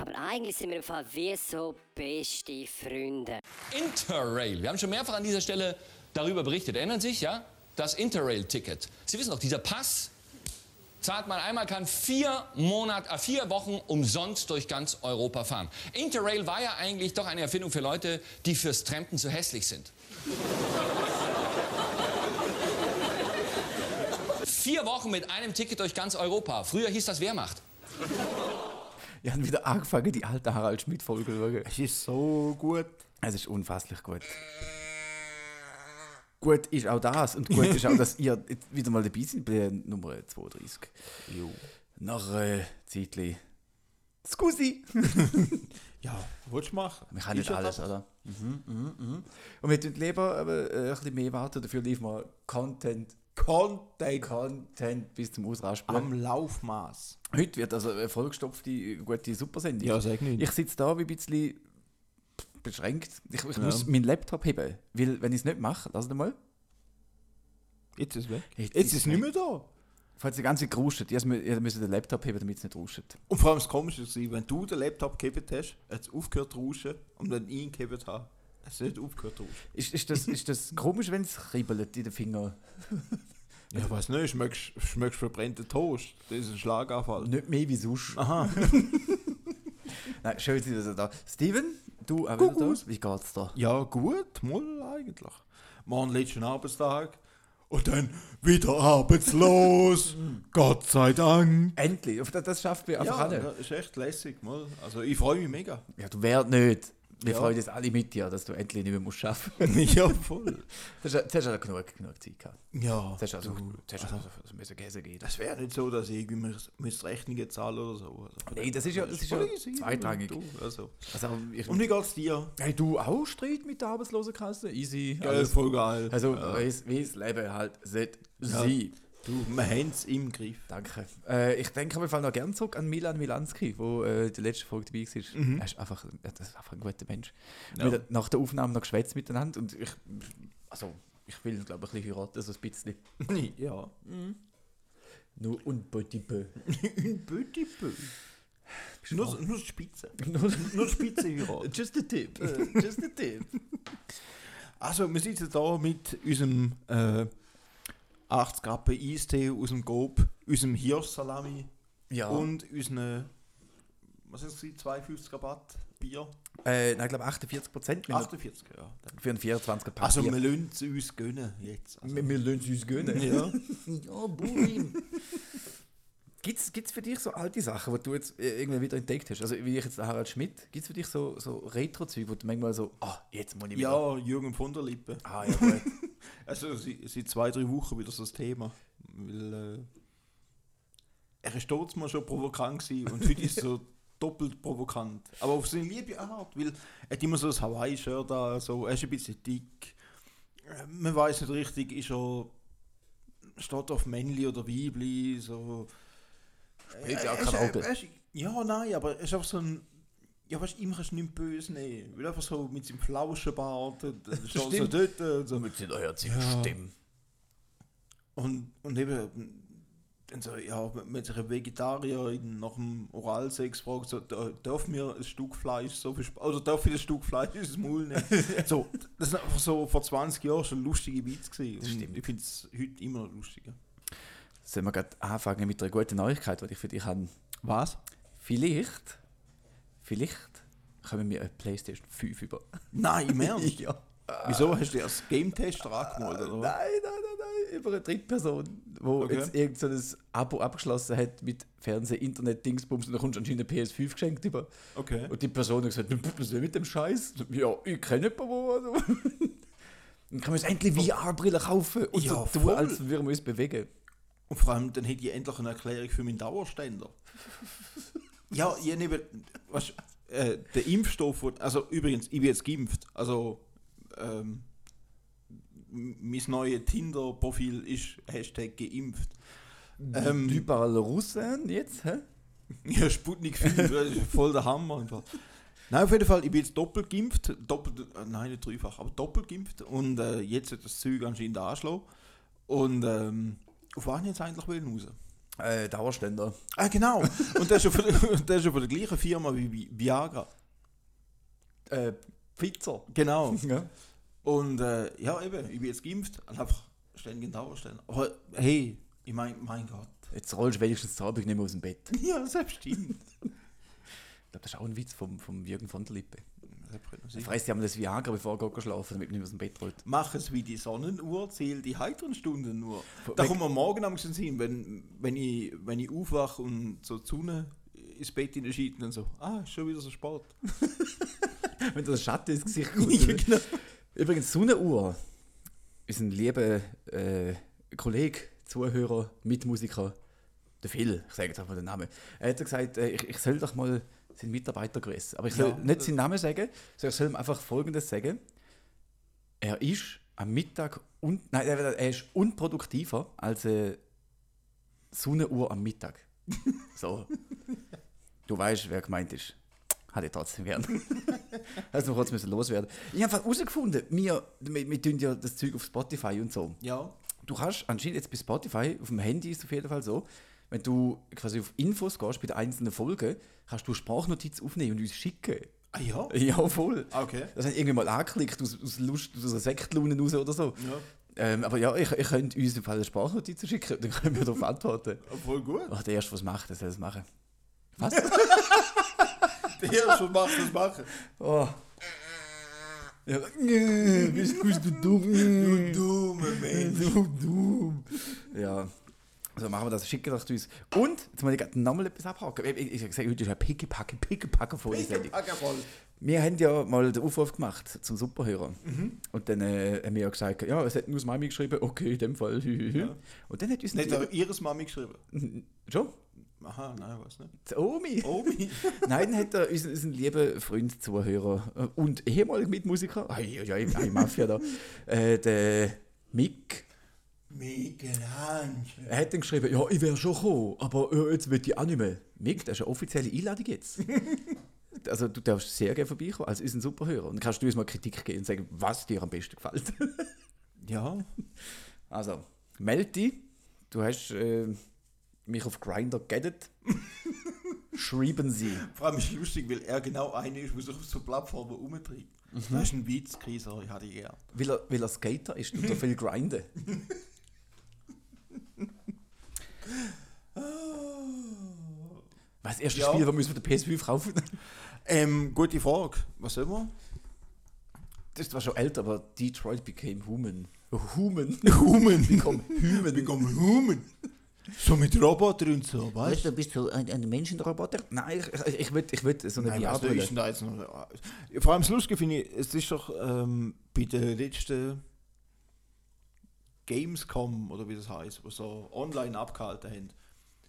Aber eigentlich sind wir Fall wie so beste Freunde. Interrail. Wir haben schon mehrfach an dieser Stelle darüber berichtet. Erinnern Sie sich, ja? Das Interrail-Ticket. Sie wissen doch, dieser Pass zahlt man einmal, kann vier, Monat, äh, vier Wochen umsonst durch ganz Europa fahren. Interrail war ja eigentlich doch eine Erfindung für Leute, die fürs Trampen zu hässlich sind. vier Wochen mit einem Ticket durch ganz Europa. Früher hieß das Wehrmacht. Ich habe wieder angefangen, die alte Harald Schmidt-Folge zu. Es ist so gut. Es ist unfasslich gut. Gut ist auch das und gut ist auch, dass ihr wieder mal dabei seid bei Nummer 32. Jo. Nach äh, Zeitli. Scusi! Ja, willst du machen? Wir können Ist nicht alles, das. oder? Mhm, mhm, mhm. Und wir tun lieber äh, ein bisschen mehr warten, dafür lief mal Content, Content Content bis zum Ausrasten. am Laufmaß. Heute wird also eine vollgestopfte, gute Supersendung. Ja, sag nicht. Ich sitze da wie ein bisschen beschränkt. Ich, ich muss meinen Laptop heben, weil wenn ich es nicht mache, lass mal. Jetzt ist es weg. Jetzt Jetzt, ist es nicht mehr da. Falls die ganze Zeit gerustet, ihr müsst den Laptop heben, damit es nicht rustet. Und vor allem das Komische ist, wenn du den Laptop gehabt hast, hat es aufgehört zu rauschen und wenn ich ihn gehabt habe, hat es nicht aufgehört zu rauschen. Ist, ist, das, ist das komisch, wenn es kribbelt in den Fingern? Ja, ich weiß nicht, schmeckst schmeckst verbrannten Toast. Das ist ein Schlaganfall. Nicht mehr wie sonst. Aha. Nein, schön, dass ihr da Steven, du auch wieder da. Kuckuck. Wie geht's da? Ja, gut, mal eigentlich. Morgen letzten Arbeitstag und dann wieder arbeitslos. Gott sei Dank. Endlich, das, das schafft wir einfach Ja, alle. das ist echt lässig. Mal. Also ich freue mich mega. Ja, du wärst nicht. Wir Ja. freuen uns alle mit dir, dass du endlich nicht mehr musst arbeiten ja, voll. musst. Zuerst hast du genug, genug Zeit gehabt. Ja, Zuerst hast du du, du also, müssen Käse gehen. das wäre nicht so, dass ich irgendwie müsste Rechnungen zahlen oder so. Also, Nein, das ist ja, das ist ja zweitrangig. Du, Also. Also, ich, Und wie geht's dir? hey, du auch Streit mit der Arbeitslosenkasse? Easy. Geil, alles. voll geil. Also, ja. wie das Leben halt sollte Ja. sein. Du, wir haben es im Griff. Danke. Äh, ich denke, wir fallen noch gerne zurück an Milan Milanski, wo äh, die letzte Folge dabei war. Mhm. Er ist einfach, er ist einfach ein guter Mensch. Ja. Wir haben nach der Aufnahme noch geschwätzt miteinander und ich, also, ich will, glaube ich, ein bisschen heiraten, so ein bisschen. ja. Nur un petit peu. Ein petit peu. Nur, nur Spitze. Nur- Nur Spitze heiraten. Just a tip. äh, just a tip. Also, wir sitzen da mit unserem äh, 80 Grappen Eistee aus dem Gob, unserem Hirschsalami Ja. und unseren, was ist es, 52 Rabatt Bier? äh, nein, ich glaube 48 Prozent 48, ja. Für einen 24er Pack. Also, wir lassen es uns gönnen jetzt. Also, wir, wir lassen es uns gönnen. ja. ja, Burim. Gibt es für dich so alte Sachen, die du jetzt äh, irgendwie wieder entdeckt hast? Also wie ich jetzt Harald Schmidt, gibt es für dich so, so Retro-Zeug, wo du manchmal so, ah, jetzt muss ich wieder... ja, Jürgen von der Lippe. Ah, ja, gut. Also, seit zwei, drei Wochen wieder so das Thema. Weil, äh, er ist dort mal schon provokant gewesen und heute ist so doppelt provokant. Aber auf seine liebe Art, weil er hat immer so das Hawaii-Shirt da, so, er ist ein bisschen dick. Äh, Man weiß nicht richtig, ist er, steht er auf Männli oder Weibli, so. Spielt ja auch Er ist- keine Rolle. Ja, nein, aber er ist einfach so ein. Ja, weißt du, ihm kannst du nicht böse nehmen. Weil einfach so mit seinem Flauschenbart, und er so dort. und So. Mit seiner herzigen Ja. Stimme. Und, und eben, dann so, ja, wenn sich ein Vegetarier nach dem Oralsex fragt, so, da- darf mir ein Stück Fleisch so viel Sp oder darf ich ein Stück Fleisch ins Maul nehmen? so, das ist einfach so vor 20 Jahren schon lustige Witz gewesen. Und stimmt. Ich finde es heute immer noch lustiger. Sollen wir gerade anfangen mit einer guten Neuigkeit, die ich für dich habe? Was? Vielleicht, vielleicht kommen wir eine Playstation 5 über. Nein, im Ernst? ja. Wieso hast du erst Game-Tester angemeldet, oder? Nein, nein, nein, nein, über eine Drittperson, wo Okay. jetzt irgend so ein Abo abgeschlossen hat mit Fernseh, Internet, Dingsbums und dann kommst du anscheinend eine PS5 geschenkt über. Okay. Und die Person hat gesagt, was will mit dem Scheiß? Ja, ich kenne jemanden, wo. Dann können wir uns endlich VR-Brille kaufen und Ja, so tun, voll. als würden wir uns bewegen. Und vor allem, dann hätte ich endlich eine Erklärung für meinen Dauerständer. ja, ich nehme, weißt, äh, der Impfstoff, wo- also übrigens, ich bin jetzt geimpft, also ähm, mein neues Tinder-Profil ist Hashtag geimpft. Ähm, Ähm, überall Russen jetzt, hä? Ja, Sputnik 5, das ist voll der Hammer. Einfach. Nein, auf jeden Fall, ich bin jetzt doppelt geimpft. Doppelt, äh, nein, nicht dreifach, aber doppelt geimpft. Und äh, jetzt wird das Zeug anscheinend anschlagen. Und ähm, auf was ich jetzt eigentlich will raus? Äh, Dauerständer. Ah, genau. Und der ist ja von, der- ist ja von der gleichen Firma wie Vi- Viagra. Äh, Pfizer. Genau. Ja. Und äh, ja, eben, ich bin jetzt geimpft und einfach ständig in Dauerständer. Aber hey, ich meine, mein Gott. Jetzt rollst du wenigstens die Abend nicht mehr aus dem Bett. Ja, selbstverständlich. Ich glaube, das ist auch ein Witz vom, vom Jürgen von der Lippe. Sicher. frisst ja mal das Viagra, bevor er geht schlafen, damit man nicht mehr aus dem Bett rollt. Mach es wie die Sonnenuhr, zähl die heiteren Stunden nur. Da weg- kommt man morgen am Sinn, wenn, wenn, ich, wenn ich aufwache und so die Sonne ins Bett hineinschiebt und so, ah, ist schon wieder so spät. Wenn dir der Schatten ins Gesicht kommt. Ja, genau. Übrigens, Sonnenuhr ist ein lieber äh, Kollege, Zuhörer, Mitmusiker, der Phil, ich sage jetzt einfach mal den Namen. Er hat gesagt, äh, ich, ich soll doch mal seinen Mitarbeiter grüßen. Aber ich soll Ja. nicht seinen Namen sagen, sondern ich soll ihm einfach Folgendes sagen. Er ist am Mittag, un, nein, er ist unproduktiver als eine Sonnenuhr am Mittag. So. Du weißt, wer gemeint ist. Hatte ich trotzdem gern. Hast du kurz müssen loswerden. Ich habe einfach herausgefunden, wir, wir, wir tun ja das Zeug auf Spotify und so. Ja. Du kannst anscheinend jetzt bei Spotify, auf dem Handy ist es auf jeden Fall so, wenn du quasi auf Infos gehst bei den einzelnen Folgen, kannst du Sprachnotiz aufnehmen und uns schicken. Ah ja? Ja, voll. Ah, Okay. Das haben irgendwie mal angeklickt, aus, aus Lust, aus einer Sektlaune raus oder so. Ja. Ähm, aber ja, ich, ich könnte uns im Fall eine Sprachnotiz schicken, dann können wir darauf antworten. Voll gut. Ach, der Erste, was macht, der soll es machen. Was? Der Erste, was macht das machen? Oh. Ja, bist, bist du dumm? Du dumme Mensch. Du dumm. Ja. So machen wir das, schicken das uns. Und, jetzt muss ich gerade nochmal etwas abhaken. Ich, ich, ich habe gesagt, heute ist eine Picke-Packe, Picke-Packe voll Sendung. Wir haben ja mal den Aufruf gemacht zum Superhörer. Und dann äh, haben wir ja gesagt, ja, es hat nur Mami geschrieben, okay, in dem Fall. Und dann hat uns Nicht auch ihres Mami geschrieben. Schon? Aha, nein, was nicht. Die Omi. Omi. Nein, dann hat er unseren, unseren lieben Freund, Zuhörer äh, und ehemaliger Mitmusiker, ja, ja, ja, Mafia da, äh, der Mick, Michelangelo. er hat dann geschrieben, ja, ich wäre schon gekommen, aber äh, jetzt will ich auch nicht mehr. Mick, das ist eine offizielle Einladung jetzt. also du darfst sehr gerne vorbeikommen als unseren Superhörer und kannst du uns mal Kritik geben und sagen, was dir am besten gefällt. Ja. also, melde dich, du hast äh, mich auf Grindr geaddet. Schreiben Sie. Vor allem ist es lustig, weil er genau einer ist, der sich auf so Plattformen umtreibt. Das ist ein Witz, Kaiser, ich hatte gern. Weil er, weil er Skater ist und er viel grinden. Was, erstes Ja. Spiel, das müssen wir der PS5 kaufen? Ähm, gute Frage. Was soll man? Das war schon älter, aber Detroit became human. Human? Human. Become human. Become human. So mit Robotern und so, weißt du? bist du ein, ein Menschenroboter? Nein, ich, ich, ich will ich will so eine Nein, was da jetzt noch? Vor allem das Lustige finde ich, es ist doch ähm, bei der letzten Gamescom, oder wie das heißt, wo so online abgehalten haben,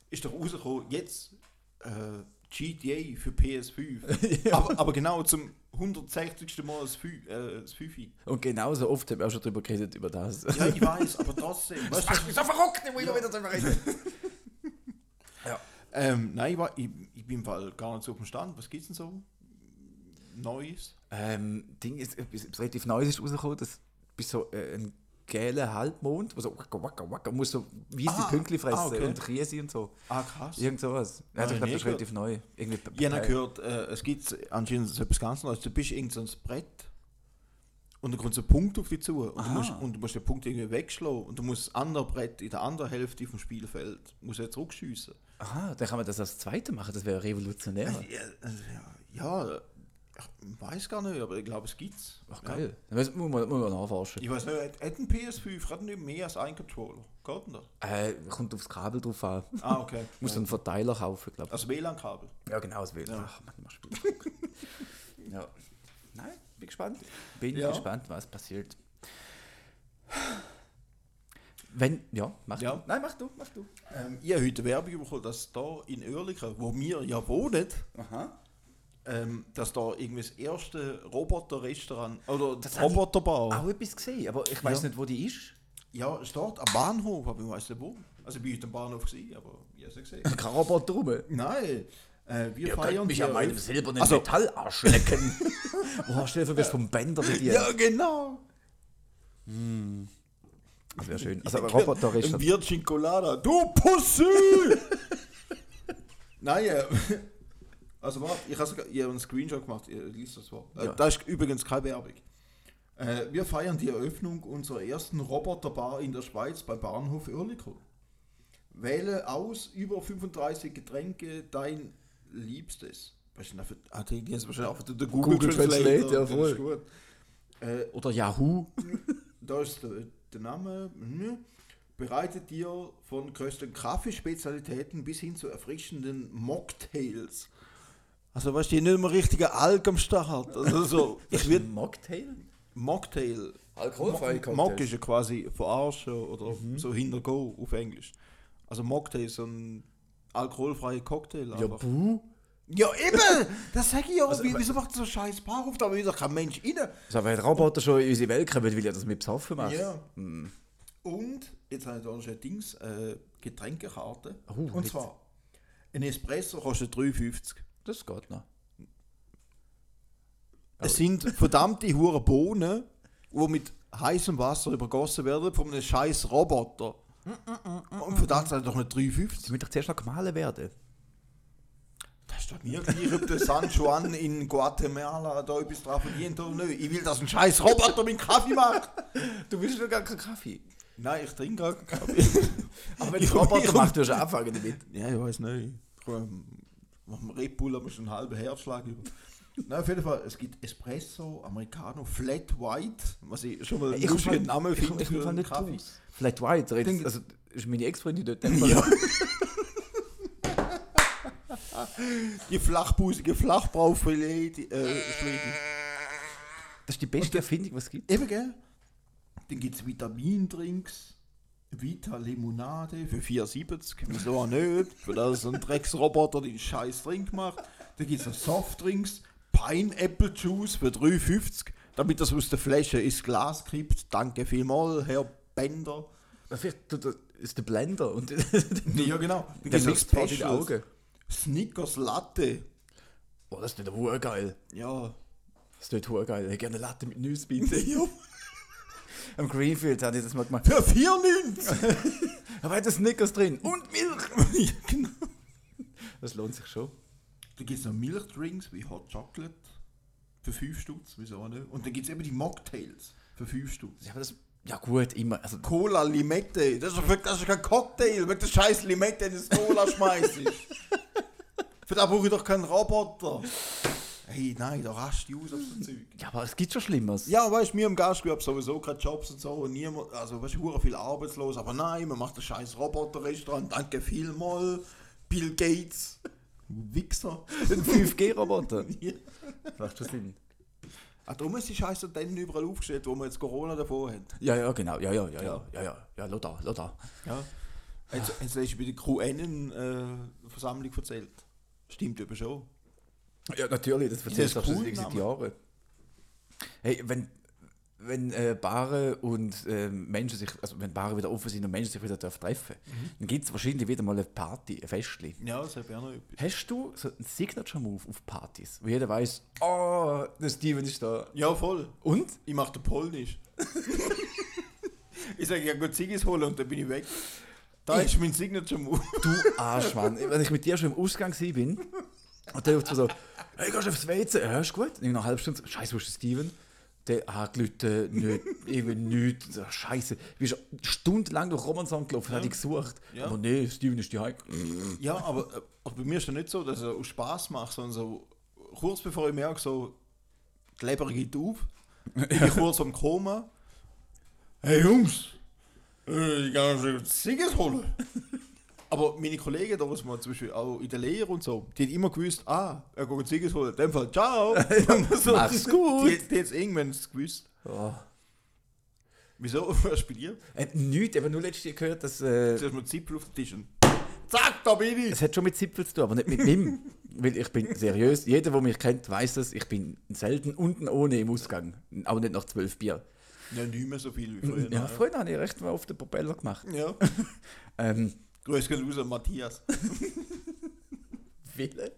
ist doch rausgekommen, jetzt äh, GTA für PS5. aber, aber genau zum 160. Mal das, Fü äh, das Fünfi. Und genauso oft haben wir auch schon darüber geredet, über das. Ja, ich weiß, aber trotzdem. Weißt du, so verrückt, ich will immer wieder darüber reden. ähm, nein, ich, war, ich, ich bin im Fall gar nicht so auf dem Stand. Was gibt's denn so? Neues? Ähm, Ding ist, etwas relativ Neues ist rausgekommen, das bist so äh, ein gelber Halbmond, wo so wacka, wacka, wacka, muss so weiße Ah, Pünktchen fressen ah, okay. und Käse und so. Ah, krass. Irgend sowas. Ja, Ah, ich glaube, nee, das ist relativ neu. Irgendwie Ich habe gehört, äh, es gibt anscheinend so etwas ganz Neues. Du bist irgend so ein Brett und dann kommt so ein Punkt auf dich zu und du, musst, und du musst den Punkt irgendwie wegschlagen und du musst das andere Brett in der anderen Hälfte vom Spielfeld musst du zurückschiessen. Aha, dann kann man das als Zweite machen, das wäre revolutionär. Ja, ja, ja, ich weiß gar nicht, aber ich glaube, es gibt's. Ach geil. Dann muss muss man, muss man nachforschen. Ich weiß nicht, hat hat ein PS5 hat nicht mehr als ein Controller? Geht denn das? Äh, kommt aufs Kabel drauf an. Ah, okay. Muss einen Verteiler kaufen, glaube Also WLAN-Kabel. ich. Ja, genau, das will. Ja. Ach, man, mach Spiel. ja. Nein, bin gespannt. Bin Ja. gespannt, was passiert. Wenn, ja, mach Ja. du. Nein, mach du, mach du. Ähm, ich habe heute Werbung bekommen, dass da in Oerlikon, wo wir ja wohnen, Aha. Ähm, dass da irgendwie das erste Roboter-Restaurant oder Das Roboterbar. Auch etwas gesehen, aber ich weiß Ja. nicht, wo die ist. Ja, es steht am Bahnhof, aber ich weiß nicht wo. Also ich war am Bahnhof, gewesen, aber ich habe es nicht gesehen. Kein Roboter rum. Nein, äh, wir feiern die Eröff- silbernen Also- Metallarsch lecken. Boah, stell dir vor, du wirst vom Bänder bedienen. Ja, genau. Das wäre schön. Also ein Roboter ist... Ein Virgin Colada. Du Pussy! Nein, äh, also warte, ich habe ich hab einen Screenshot gemacht, ihr liest das vor. Äh, Ja. Das ist übrigens keine Werbung. Äh, wir feiern die Eröffnung unserer ersten Roboterbar in der Schweiz beim Bahnhof Oerlikon. Wähle aus über 35 Getränke dein Liebstes. Was ist denn da für- Ah, die ist wahrscheinlich auch der Google, Google Translate, ja, das ist voll. Äh, Oder Yahoo. da ist der, der Name. mhm. Bereitet dir von größten Kaffeespezialitäten bis hin zu erfrischenden Mocktails. Also weißt du, die nicht mehr richtige Alk am Start. Also so, ich wird Mocktail? Mocktail. Alkoholfreie Cocktails. Mock ist ja quasi verarschen oder so hintergo auf Englisch. Also Mocktail ist so ein alkoholfreier Cocktail. Ja, einfach. buh. Ja, eben! Das sag ich ja. Also, Wie, wieso macht so scheiß Bar auf? Da will doch kein Mensch rein. Also wenn ein Roboter schon in unsere Welt kommt, will er das mit Psoffen machen. Ja. Und jetzt habe ich da noch ein Dings, äh, Getränkekarte. Oh, Und mit- zwar, ein Espresso kostet 3,50. Das geht noch. Es sind verdammte hure Bohnen, die mit heißem Wasser übergossen werden von einem scheiß Roboter. Und für das sind doch nicht 3,50. Sie müssen doch zuerst noch gemahlen werden. Das ist doch mir gleich, ob der San Juan in Guatemala da etwas drauf verdient oder nicht. Ich will, dass ein scheiß Roboter meinen Kaffee macht. Du willst doch gar keinen Kaffee. Nein, ich trinke gar keinen Kaffee. Aber wenn Ich- der Roboter macht, du schon anfangen damit. Ja, ich weiß nicht. Ich, ähm, Nach dem Red Bull haben wir schon einen halben Herzschlag über. Nein, auf jeden Fall, es gibt Espresso, Americano, Flat White, was ich schon mal einen lustigen Namen finde ich, ich für einen nicht Kaffee. raus. Flat White, jetzt, also ist meine Ex-Freundin dort. Ja. Die flachbusige Flachbraufilet, die, äh. Das ist die beste Erfindung, was es gibt. Eben, gell? Dann gibt es Vitamindrinks, Vita Limonade für 4,70. Wieso auch nicht? Für das ein Drecksroboter den scheiß Drink macht. Dann gibt es noch Softdrinks, Pineapple Juice für 3,50. Damit das aus der Flasche ins Glas kippt. Danke vielmals, Herr Bender. Vielleicht das- ist der Blender und Ja, genau. Dann der mixt vor die. Augen. Snickers Latte. Oh, das ist nicht geil. Ja. Das ist nicht geil. Ich hätte gerne eine Latte mit Nüsse bitte. Am Greenfield hatte ich das mal gemacht. Für 4,90. Aber hat das Snickers drin und Milch. ja, genau. Das lohnt sich schon. Dann gibt es noch Milchdrinks wie Hot Chocolate für 5 Stutz, wieso auch nicht? Und dann gibt es eben die Mocktails für 5 Stutz. Ja, aber das, ja gut, immer. Also, Cola Limette, das ist, doch wirklich- das ist kein Cocktail, wenn du scheiß Limette in das Cola schmeißt. für da brauche ich doch keinen Roboter. Hey, nein, da rast du aus auf so Zeug. ja, aber es gibt schon Schlimmeres. Ja, weißt du, wir im Gastgewerbe sowieso keine Jobs und so und niemand, also weißt du, viel arbeitslos, aber nein, man macht ein scheiß Roboterrestaurant, danke vielmal, Bill Gates, Wichser. Ein 5G-Roboter. Ja. Macht schon Sinn. Ach, darum ist die Scheiße dann überall aufgestellt, wo man jetzt Corona davor hat. Ja, ja, genau. Ja, ja, ja, ja. Ja, ja, ja, lass da, lass da. Ja. Jetzt, jetzt hast du bei der QN-Versammlung erzählt. Stimmt eben schon. Ja, natürlich, das erzählst du doch schon cool, seit? Jahren. Hey, wenn, wenn äh, Baren und äh, Menschen sich, also wenn Baren wieder offen sind und Menschen sich wieder dürfen treffen dann gibt es wahrscheinlich wieder mal eine Party, ein Festli. Ja, das habe ich auch noch etwas. Hast du so einen Signature-Move auf Partys, wo jeder weiß, oh, der Steven ist da. Ja, voll. Und? Ich mache den Polnisch. ich sage, ja gut Ziggis holen und dann bin ich weg. Da ist mein Signature-Move. Du Arschmann. Wenn ich mit dir schon im Ausgang bin, und der ruft so, hey, gehst du aufs WC? Ja, ist gut. Und nach einer halben Stunde, Scheiße, wo ist der Steven? Der hat gelitten, nicht, eben nichts. So, Scheiße. Du bist stundenlang durch Romansand gelaufen, hat dich gesucht. Ja. Aber nee, Steven ist die Heim. Ja, aber, aber bei mir ist es nicht so, dass ich aus Spaß mache, sondern so kurz bevor ich merke, so die Leber geht auf, bin ich kurz am Koma. Hey Jungs, äh, ich kann schon Ziggis holen. Aber meine Kollegen, da man zum Beispiel auch in der Lehre und so, die haben immer gewusst, ah, er geht Ziggis holen. In dem Fall, ciao. so, Mach's gut. Die, die hat es irgendwann gewusst. Oh. Wieso? Was bei dir? Äh, nichts, ich habe nur letztes Jahr gehört, dass. Äh, hast du Zippel auf den Tisch und zack, da bin ich. es hat schon mit Zipfel zu tun, aber nicht mit ihm. Weil ich bin seriös. Jeder, der mich kennt, weiß das. Ich bin selten unten ohne im Ausgang. Auch nicht nach zwölf Bier. Ja, nicht mehr so viel wie früher. Ja, früher habe ich recht mal auf den Propeller gemacht. Ja. Ähm, Raus an Matthias. Wille?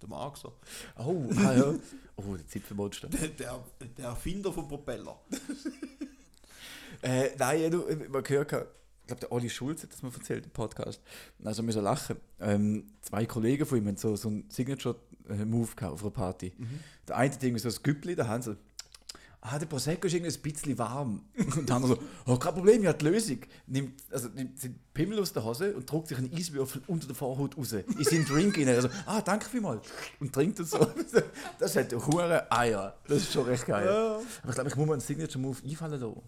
Der Marxer. Oh, ah, ja. Oh, der Zipfelmonster. Der, der, der Erfinder vom Propeller. Äh, nein, du, man gehört, ich glaube, der Olli Schulz hat das mal erzählt im Podcast. Also, wir so lachen. Ähm, zwei Kollegen von ihm haben so, so einen Signature-Move auf einer Party. Der eine hat irgendwie so ein Güppli der Hand, so, ah, der Prosecco ist irgendwie ein bisschen warm. Und der andere so, oh, kein Problem, ich habe die Lösung. Nimmt, also, nimmt den Pimmel aus der Hose und druckt sich einen Eiswürfel unter der Vorhaut raus. In seinen Drink rein. Also, ah, danke vielmals. Und trinkt das so. Das hat hure Eier. Das ist schon recht geil. Aber ich glaube, ich muss mir einen Signature-Move einfallen lassen.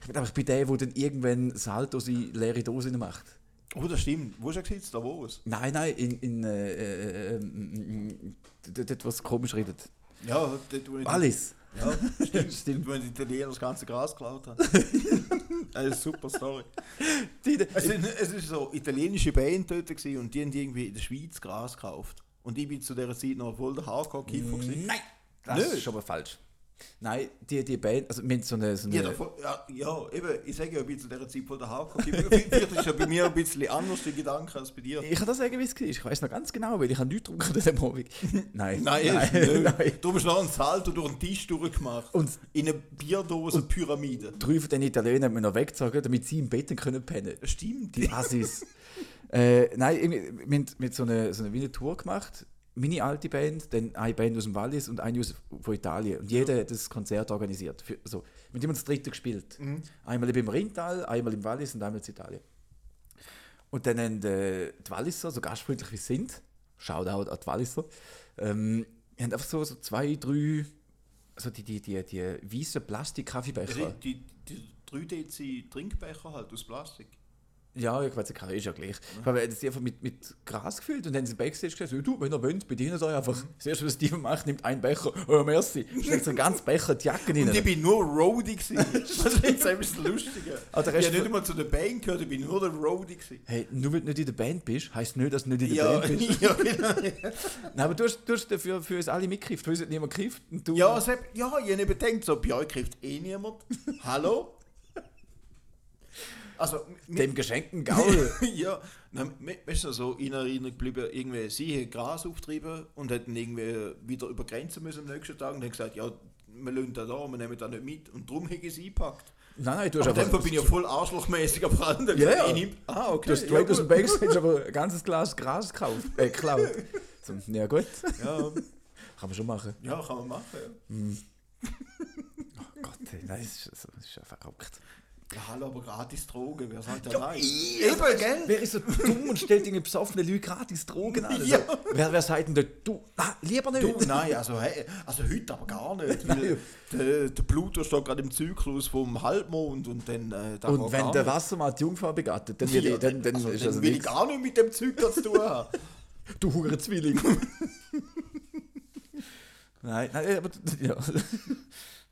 Ich bin einfach bei dem, der dann irgendwann Saltos in leere Dosen macht. Oh, das stimmt. Wo ist er gesetzt? Da wo es? Nein, nein, in, in äh, äh, äh, dort, was komisch redet. Ja, dort, wo ich. Wallis. Ja, stimmt. stimmt. Wo die Italiener das ganze Gras geklaut haben. eine super Story. Die, die, Es ist, es ist so italienische Band dort gewesen und die haben irgendwie in der Schweiz Gras gekauft. Und ich bin zu dieser Zeit noch voll der Hardcore-Kiffer nein, das Nicht? ist mal falsch. Nein, die, die Band, also wir so eine, so eine Ja, davon, ja, ja, eben, ich sage ja, bin zu dieser Zeit voll der Hardcore-Kiffer. Vielleicht ist ja bei mir ein bisschen anders der Gedanke als bei dir. ich kann das sagen, wie es war. Ich weiß noch ganz genau, weil ich habe nichts getrunken an diesem Abend. Nein, Nein, nein, nein, nein. Du hast noch einen Salto durch den Tisch durchgemacht. Und- in eine Bierdose Pyramide. Drei von den Italienern haben wir noch weggezogen, damit sie im Bett können pennen Stimmt. Die Assis. äh, nein, wir haben mit so einer so eine, wie eine Tour gemacht. Meine alte Band, dann eine Band aus dem Wallis und eine aus, von Italien. Und jeder hat das Konzert organisiert. Für, so, mit dem das dritte gespielt. Einmal im Rintal, einmal im Wallis und einmal in Italien. Und dann haben äh, die Walliser, so gastfreundlich wie sie sind, Shoutout an die Walliser, ähm, haben einfach so, so zwei, drei, so die, die, die, die weißen Plastik-Kaffeebecher. Die, die, die 3 Dezi Trinkbecher halt aus Plastik. Ja, ich weiß nicht, ist ja gleich. Er hat sie einfach mit, mit Gras gefüllt und dann haben sie Backstage gesagt, so, du, wenn ihr wollt, bedient euch einfach. Das erste, was Steven macht, nimmt einen Becher, oh merci, steckt so einen ganzen Becher die Jacke rein. Und ich bin nur Roadie gewesen. das ist jetzt ein bisschen lustiger. Ah, der ich habe nicht einmal zu der Band gehört, ich bin nur der Roadie gewesen. Hey, nur weil du nicht in der Band bist, heisst nicht, dass du nicht in der Ja, Band bist. ja, genau. Nein, aber du hast, du hast dafür für uns alle mitgekriegt. Für uns hat niemand du, Ja, Sepp, ja, ich habe nicht gedacht, so, bei euch kriegt eh niemand. Hallo? Also, mit- dem geschenkten Gaul. ja, me- weißt du, so in Erinnerung geblieben, irgendwie, sie Gras auftrieben und hätten irgendwie wieder über Grenzen müssen am nächsten Tag und haben gesagt, ja, wir lassen da da, wir nehmen da nicht mit und darum habe ich sie eingepackt. nein, nein, du hast Aber einfach... Bin ich ja voll arschlochmäßig am Rand. Ja, ja. Nehm, ah, okay. Du hast ja, straight aus dem. Backstage aber ein ganzes Glas Gras gekauft, äh, geklaut. So, ja gut, Ja, kann man schon machen. ja, kann man machen. Ja. Oh Gott, ey, nein, das ist, das ist ja verrückt. Ja, hallo, aber gratis Drogen, wer sagt Ja, nein? ich- Eben, gell? Wer ist so dumm und stellt irgendwie besoffene Leute gratis Drogen an? Also, Ja. wer, wer sagt denn da, du, ah, lieber nicht? Du, nein, also, hey, also heute aber gar nicht. Weil der, der Pluto steht gerade im Zyklus vom Halbmond und dann. Äh, da und wenn der. Wassermann die Jungfrau begattet, dann, wird Ja, ich, dann, dann also, dann also will ich gar nicht mit dem Zeug da zu tun haben. Du hure Zwilling. nein, nein, aber ja.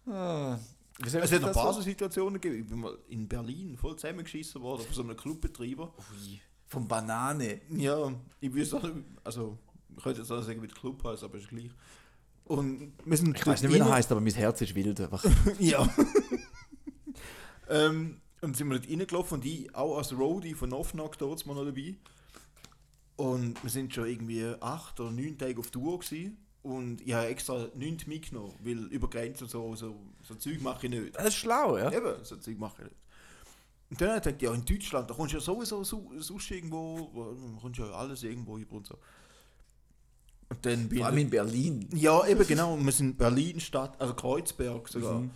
Ah, Es hat ein das paar so- so Situationen gegeben. Ich bin mal in Berlin voll zusammengeschissen worden von so einem Clubbetreiber. Ui, Vom Banane. Ja, ich will sagen, also, ich könnte jetzt auch sagen, wie der Club heißt, aber ist gleich. Und wir sind Ich weiß nicht, wie er heißt, aber mein Herz ist wild. Einfach. Ja. ähm, und sind wir dort reingelaufen und ich auch als Roadie von Offenach dort mal noch dabei. Und wir sind schon irgendwie acht oder neun Tage auf Tour gewesen. Und ich habe extra nichts mitgenommen, weil über Grenzen so, so, so Zeug mache ich nicht. Das ist schlau, ja? Eben, so Zeug mache ich nicht. Und dann hat er gesagt, ja, in Deutschland, da kommst du ja sowieso so, sonst irgendwo, da kommst du ja alles irgendwo über und so. Und dann bin Vor allem in Berlin. ja, eben genau. Wir sind in Berlin Stadt, also Kreuzberg sogar. Mhm.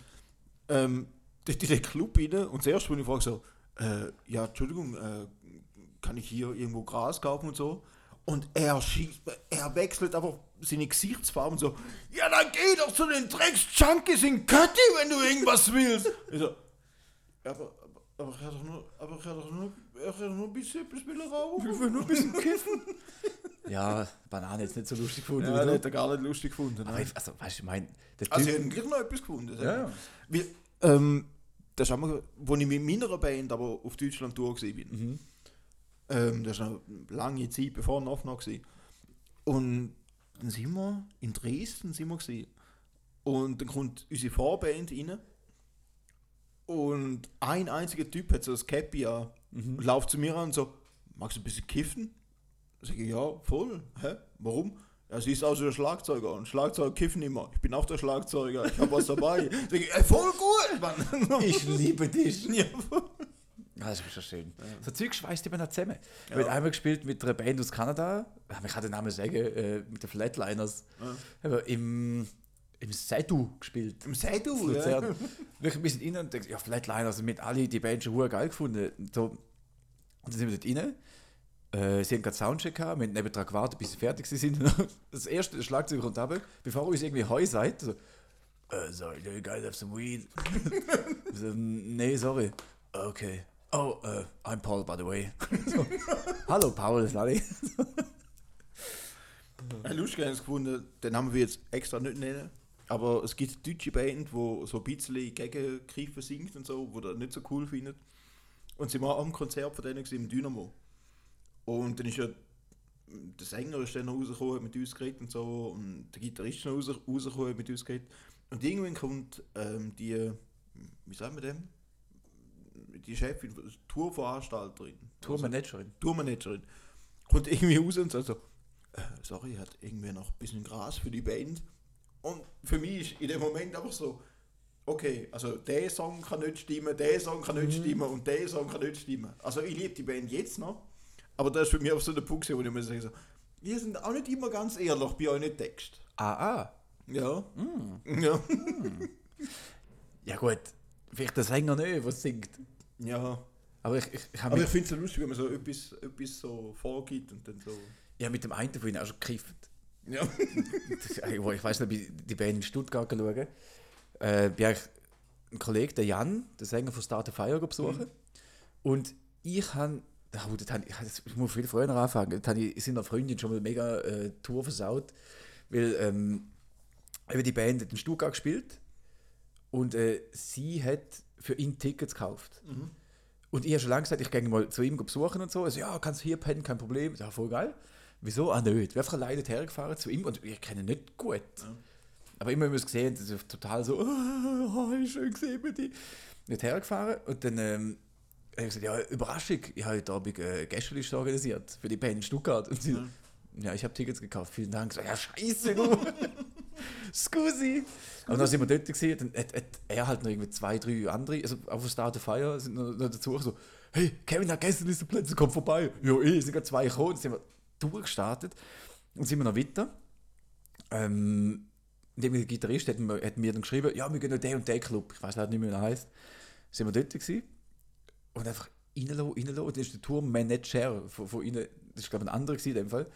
Ähm, dort in den Club rein und zuerst, wenn ich frage so, äh, ja, Entschuldigung, äh, kann ich hier irgendwo Gras kaufen und so? Und er schießt, er wechselt einfach seine Gesichtsfarben so, ja, dann geh doch zu den Drecks-Junkies in Kötti, wenn du irgendwas willst. Ich so, aber, aber, aber ich habe doch nur, aber ich habe doch nur, ich habe doch nur ein bisschen, ein bisschen rauchen. Ich will nur ein bisschen kiffen. ja, Banane jetzt nicht so lustig gefunden. Ja, hat er gar nicht lustig gefunden. aber nein. ich, also, weißt du, ich meine, der Also, ich gleich noch etwas gefunden. Ja, ja. Wie, ähm, das ist einmal, wo ich mit meiner Band aber auf Deutschland durch war. Mhm. Ähm, das ist eine lange Zeit, bevor ich noch war. Und dann sind wir in Dresden sind wir gewesen. Und dann kommt unsere Vorband rein. Und ein einziger Typ hat so das Cappy an und läuft zu mir an und so, magst du ein bisschen kiffen? Sag ich, ja, voll. Hä? Warum? Ja, sie ist also der Schlagzeuger und Schlagzeuger kiffen immer. Ich bin auch der Schlagzeuger, ich habe was dabei. Sag ich, ey, voll gut, Mann. Ich liebe dich. ja, voll. Ah, das ist schon schön. So Zeug schweißt immer noch zusammen. Ich habe einmal gespielt mit einer Band aus Kanada, ich kann den Namen sagen, äh, mit den Flatliners. Aber im, im Sedu gespielt. Im Sedu, ja. Wirklich ein bisschen rein und denke, ja, Flatliners, mit alle die Band schon geil gefunden. Und, so. und dann sind wir dort rein. Äh, sie haben gerade Soundcheck gehabt, wir haben nebendran gewartet, bis sie fertig sind. Das erste Schlagzeug kommt runter, bevor ihr uns irgendwie heu seid. So, äh, sorry, do you guys have some weed? so, nee, sorry. Okay. Oh, uh, I'm Paul, by the way. so, Hallo, Paul, Sally. Ein lustig habe ich gefunden, den haben wir jetzt extra nicht nennen. Aber es gibt deutsche Band, die so ein bisschen gegen Griffe singt und so, wo das nicht so cool findet. Und sie waren am Konzert von denen im Dynamo. Und dann ist ja der Sänger ist dann rausgekommen, hat mit uns geredet und so. Und der Gitarrist ist raus, rausgekommen, hat mit uns geredet. Und irgendwann kommt ähm, die, wie sagen wir dem? Die Chefin, Tourveranstalterin. Tourmanagerin. Tourmanagerin. Kommt irgendwie raus und sagt so, äh, sorry, hat irgendwer noch ein bisschen Gras für die Band. Und für mich ist in dem Moment einfach so, okay, also der Song kann nicht stimmen, der Song kann nicht stimmen und der Song kann nicht stimmen. Also ich liebe die Band jetzt noch, aber das ist für mich auch so der Punkt, wo ich mir sage, so, wir sind auch nicht immer ganz ehrlich bei euren Text. Ah, ah. Ja. Ja. Ja gut, vielleicht der Sänger nicht, was singt. Ja. Aber ich, ich, ich ich finde es so lustig, wenn man so etwas, etwas so vorgibt und dann so. ja, mit dem einen von ihnen auch schon gekifft. Ja. Das- Ich weiß nicht, ich die Band in Stuttgart schauen. Äh, bin ich einen Kollegen, der Jan, der Sänger von Start a Fire, besuchen. Und ich habe, oh, das hab ich, muss viel früher anfangen, das habe ich seiner Freundin schon mal mega äh, Tour versaut, weil ähm, die Band hat in Stuttgart gespielt und äh, sie hat für ihn Tickets gekauft. Und ich habe schon lange gesagt, ich gehe mal zu ihm besuchen und so. Also, ja, kannst hier pennen, kein Problem. Ja, voll geil. Wieso? Ah, nicht. Ich bin einfach alleine hergefahren zu ihm und ich kenne ihn nicht gut. Aber immer, wenn wir es gesehen haben, ist total so, oh, oh, schön gesehen mit dir. Nicht hergefahren und dann ähm, habe ich gesagt, ja, Überraschung, ich habe heute Abend äh, Gästeliste organisiert für die Band in Stuttgart. Und sie, ja, ich habe Tickets gekauft, vielen Dank. So, ja, scheiße, du. Scusi. Aber dann sind wir dort gesehen, dann hat, hat er halt noch irgendwie zwei, drei andere, also auf der Start of Fire sind noch, noch dazu so, hey, Kevin hat Gästeliste komm vorbei. Ja, eh, sind gerade zwei gekommen, dann sind wir durchgestartet und sind wir noch weiter. Ähm, dem der Gitarrist hat mir, hat mir dann geschrieben, ja, wir gehen in den und den Club. Ich weiß leider nicht mehr, wie er heißt. Sind wir dort gewesen und einfach reinlassen, reinlassen. Und dann ist der Tourmanager von, von ihnen, das ist glaube ich ein anderer gewesen in dem Fall,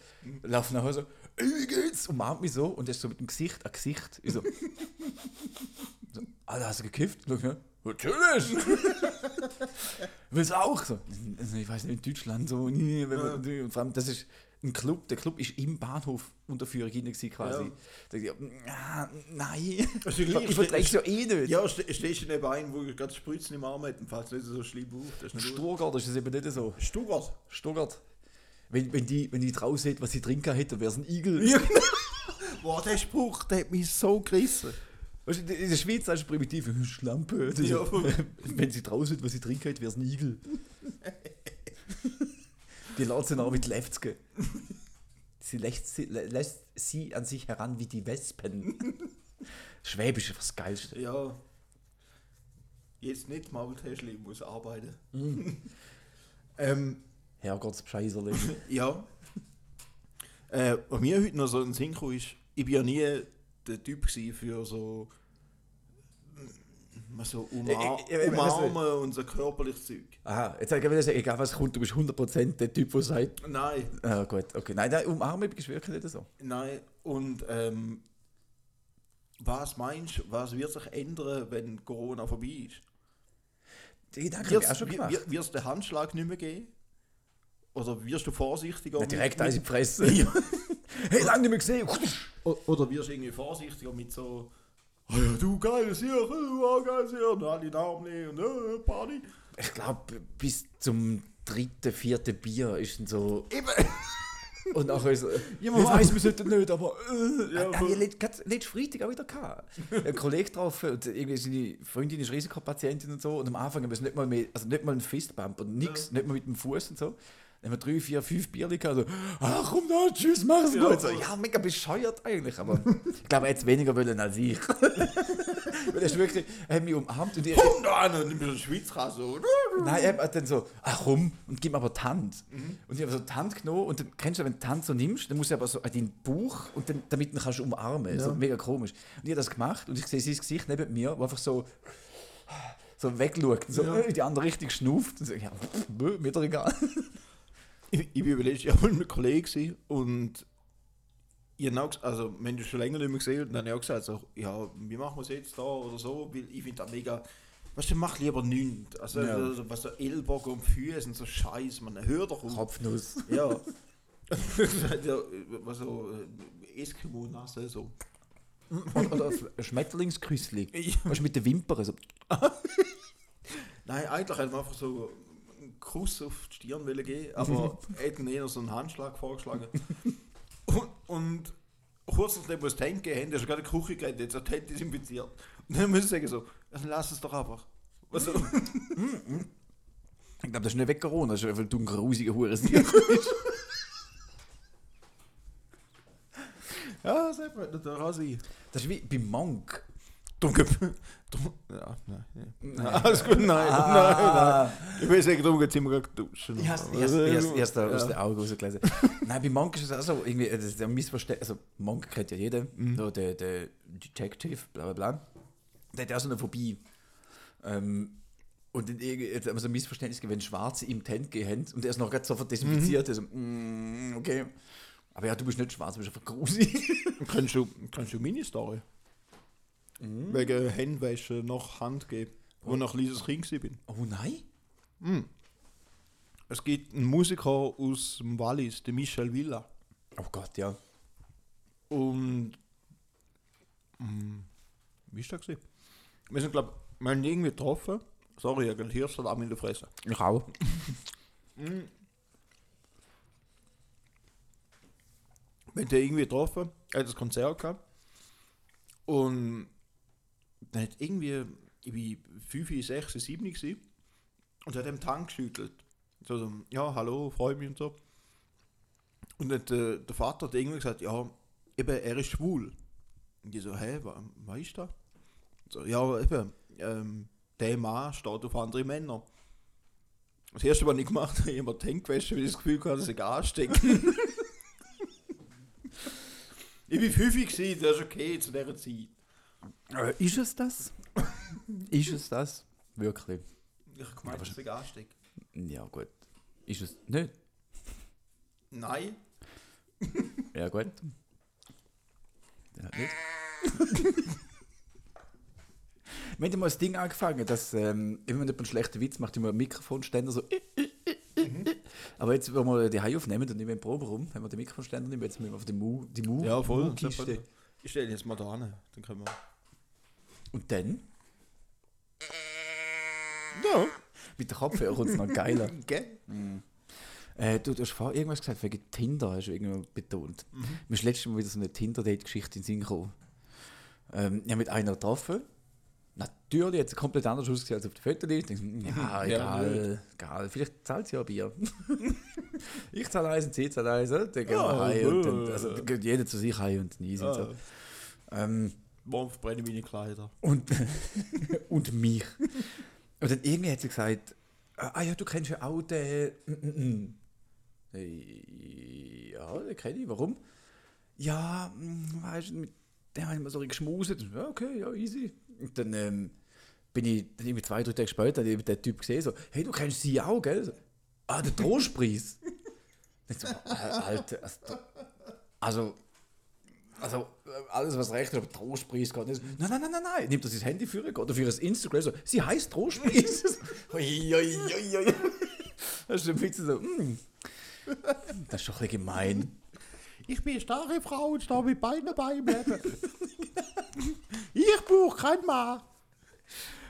laufen nachher so, ey, wie geht's? Umarmt mich so und er ist so mit dem Gesicht an Gesicht. Ich so, so Alter, hast du gekifft? Und ich, ja, natürlich! Willst du auch? So, also ich weiß nicht, in Deutschland so, nie, wenn man, und vor allem, das ist ein Club, der Club ist im Bahnhof unter gewesen quasi. Ja. Da ich, ah, nein, Also, ich, ich verträge es ja eh nicht. Ja, ste stehst du neben einem, wo gerade Spritzen im Arm hat und fällt nicht so schlimm auf. Das ist. Stuttgart ist das eben nicht so. Stuttgart. Stuttgart. Wenn, wenn, die, wenn die draußen hätte, was sie trinken hätte, wäre es ein Igel. Ja. Boah, der Spruch, der hat mich so gerissen. Weißt du, in der Schweiz ist primitiv, Schlampe. Das ist Ja, wenn sie draußen hätte, was sie trinken hätte, wäre es ein Igel. die lässt sie nach mit Leftzke. Sie lässt, sie lä- lässt sie an sich heran wie die Wespen. Schwäbisch ist das Geilste. Ja. Jetzt nicht Maultäschli, muss arbeiten. ähm, Herrgottsbescheißerle. ja. Äh, was mir heute noch so ein Synchro ist, ich bin ja nie der Typ für so mm, so umar Ich- ich- ich- weißt du- umarmen und so körperliches Zeug. Aha, jetzt sage ich wieder, sagen, egal was kommt, du bist 100% der Typ, der sagt, Nein, ah, gut, okay. Nein, nein, umarmen ist wirklich nicht so. nein. Und ähm, was meinst du, was wird sich ändern, wenn Corona vorbei ist? Die Gedanken habe ich auch schon gemacht. wird es den Handschlag nicht mehr geben? Oder wirst du vorsichtiger? Ja, direkt mit, eins in die Fresse. hey, lange nicht mehr gesehen. Oder wirst du irgendwie vorsichtiger mit so, oh ja, du geiles hier, du geiles hier, und alle Namen nehmen und äh, Party. Ich glaube, bis zum dritten, vierten Bier ist dann so. Eben. Und nachher so, Ja, ich Mann. weiß, wir sollten nicht, aber äh, Ja, ja, ich let- gerade letzten Freitag auch wieder gehabt. Ein Kollege getroffen und irgendwie seine Freundin ist Risikopatientin und so und am Anfang haben wir es nicht mal mehr, also nicht mal einen Fistbump und nichts, nicht mal mit dem Fuß und so. Dann haben wir drei, vier, fünf Bierchen gehabt, so, ach komm da, tschüss, mach's Ja, gut. So, ja, mega bescheuert eigentlich, aber ich glaube, er hätte es weniger wollen als ich. Weil er ist wirklich, er hat mich umarmt und ich, Komm da an und nimm mir den Schwitzkasse. So. Nein, er hat dann so, ach komm, und gib mir aber die Hand. Mhm. Und ich habe so die Hand genommen und dann kennst du, wenn du die Hand so nimmst, dann musst du aber so an deinen Bauch und dann, damit du ihn kannst umarmen. So mega komisch. Und ich habe das gemacht und ich sehe sein Gesicht neben mir, wo einfach so, so wegschaut, so Ja. in die andere Richtung schnauft. Und so, ja, bö, mir doch egal. Ich, ich bin letztes Jahr mit einem Kollegen und ich habe auch also wir haben schon länger nicht mehr gesehen und dann habe ich auch gesagt, so, ja, wie machen wir es jetzt da oder so, weil ich finde das mega, weißt du, mach lieber nichts. Also, Ja. also was so Ellbogen und Füße und so Scheiß, man, hör doch auf. Kopfnuss. Ja. was so, äh, Eskimo-Nasse, so. Oder, Schmetterlingsküssli. Ja. Du, mit den Wimpern. So. Nein, eigentlich man einfach so Kuss auf die Stirn wollen geben, aber er hat eher so einen Handschlag vorgeschlagen. und, und kurz nachdem wir das Tank gehen, haben, ist er gerade in die Küche gerannt, jetzt hat er desinfiziert. Und dann müssen sie sagen so, dann lass es doch einfach. Also, Ich glaube, das ist nicht weg Corona, das ist einfach ein grausiger Hure. ja, das hat man, das kann sein. Das ist wie beim Monk. Dunkel. Drum, ja, nein, nein. Alles gut, nein, nein, Ah. nein. Ich will sagen, darum geht es immer gerade duschen. Habe es erst aus den Augen rausgelesen. Nein, bei Monk ist es auch so, irgendwie, das ist ein Missverständnis. Also, Monk kennt ja jeder, so der, der Detective, bla bla bla. Der hat ja auch so eine Phobie. Ähm, und dann irgendwie- jetzt haben wir so ein Missverständnis wenn Schwarze im Tent gehen und er ist noch gerade sofort desinfiziert. Also, mm, okay. Aber ja, du bist nicht schwarz, du bist einfach grusig. Kennst du, kennst du meine Story? Wegen Händenwäsche nach Hand geben, wo ich noch ein kleines Kind war. bin. oh nein? Es gibt einen Musiker aus dem Wallis, den Michel Villa. Oh Gott, ja. Und. Mm, wie ist das? gewesen? Wir sind, glaube wir haben irgendwie getroffen. Sorry, ich habe Hirschsalat in der Fresse. Ich auch. Wir haben den irgendwie getroffen. Er hat das Konzert gehabt. Und dann hat irgendwie, ich bin 5, 6, 7 gewesen. Und er hat den Tank geschüttelt. So, so, ja, hallo, freue mich und so. Und dann hat, äh, der Vater hat irgendwie gesagt, ja, eben, er ist schwul. Und ich so, hä, wa- was ist das? So, ja, eben, ähm, der Mann steht auf andere Männer. Das erste, was ich gemacht habe, ich habe mir die Hände gewaschen, weil ich das Gefühl hatte, dass ich anstecke. ich war 5 gewesen, das ist okay zu dieser Zeit. Äh, ist es das? ist es das? Wirklich? Ich gemeint, dass ich anstecke. Ja, gut. Ist es nicht? Nein. Ja, gut. Ja, nicht. Wir haben mal das Ding angefangen, dass ähm, immer wenn jemand einen schlechten Witz macht, immer einen Mikrofonständer so. Aber jetzt, wenn wir die Hai aufnehmen und nicht mehr im Proberaum, haben wir den Mikrofonständer nicht mehr, jetzt müssen wir auf die Mu, die Mu, Ja, voll. Mu-Kiste. Ich stelle ihn jetzt mal da an, dann können wir. Und dann, Ja. mit der Kopfhörer kommt es noch geiler. Gell? Äh, du, du hast vorher irgendwas gesagt, wegen Tinder hast du irgendwann betont. Mir ist letztes Mal wieder so eine Tinder-Date-Geschichte in den Sinn gekommen. Ähm, ich habe mit einer getroffen. Natürlich hat sie komplett anders ausgesehen als auf der Fotos. Ich denke, hm, ja, Ja, egal, egal. Vielleicht zahlt sie ja Bier. ich zahle eins und sie zahlt eins. Dann gehen wir Ja, heim. Und dann, also dann geht jeder zu sich heim und nie sind so. Ähm, Morgen verbrenne ich meine Kleider. und, und mich. Und dann irgendwie hat sie gesagt, ah ja, du kennst ja auch den... mm, mm, mm. Ja, den kenne ich. Warum? Ja, weißt du, mit dem habe ich mal so geschmuset. Ja, okay, ja, easy. Und dann ähm, bin ich dann irgendwie zwei, drei Tage später hab ich den Typ gesehen, so, hey, du kennst sie auch, gell? So, ah, der Trostpreis. Dann so, äh, Alter, also, also, also äh, alles, was recht ist, aber Trostpreis geht nicht. Nein, nein, nein, nein, nein. Nimmt das ins Handy für, geht auf ihr Instagram, so, sie heißt Trostpreis. Das ist ein bisschen so, mm. Das ist doch ein bisschen gemein. Ich bin eine starke Frau und stehe mit beiden Beinen im Leben. ich brauche keinen Mann.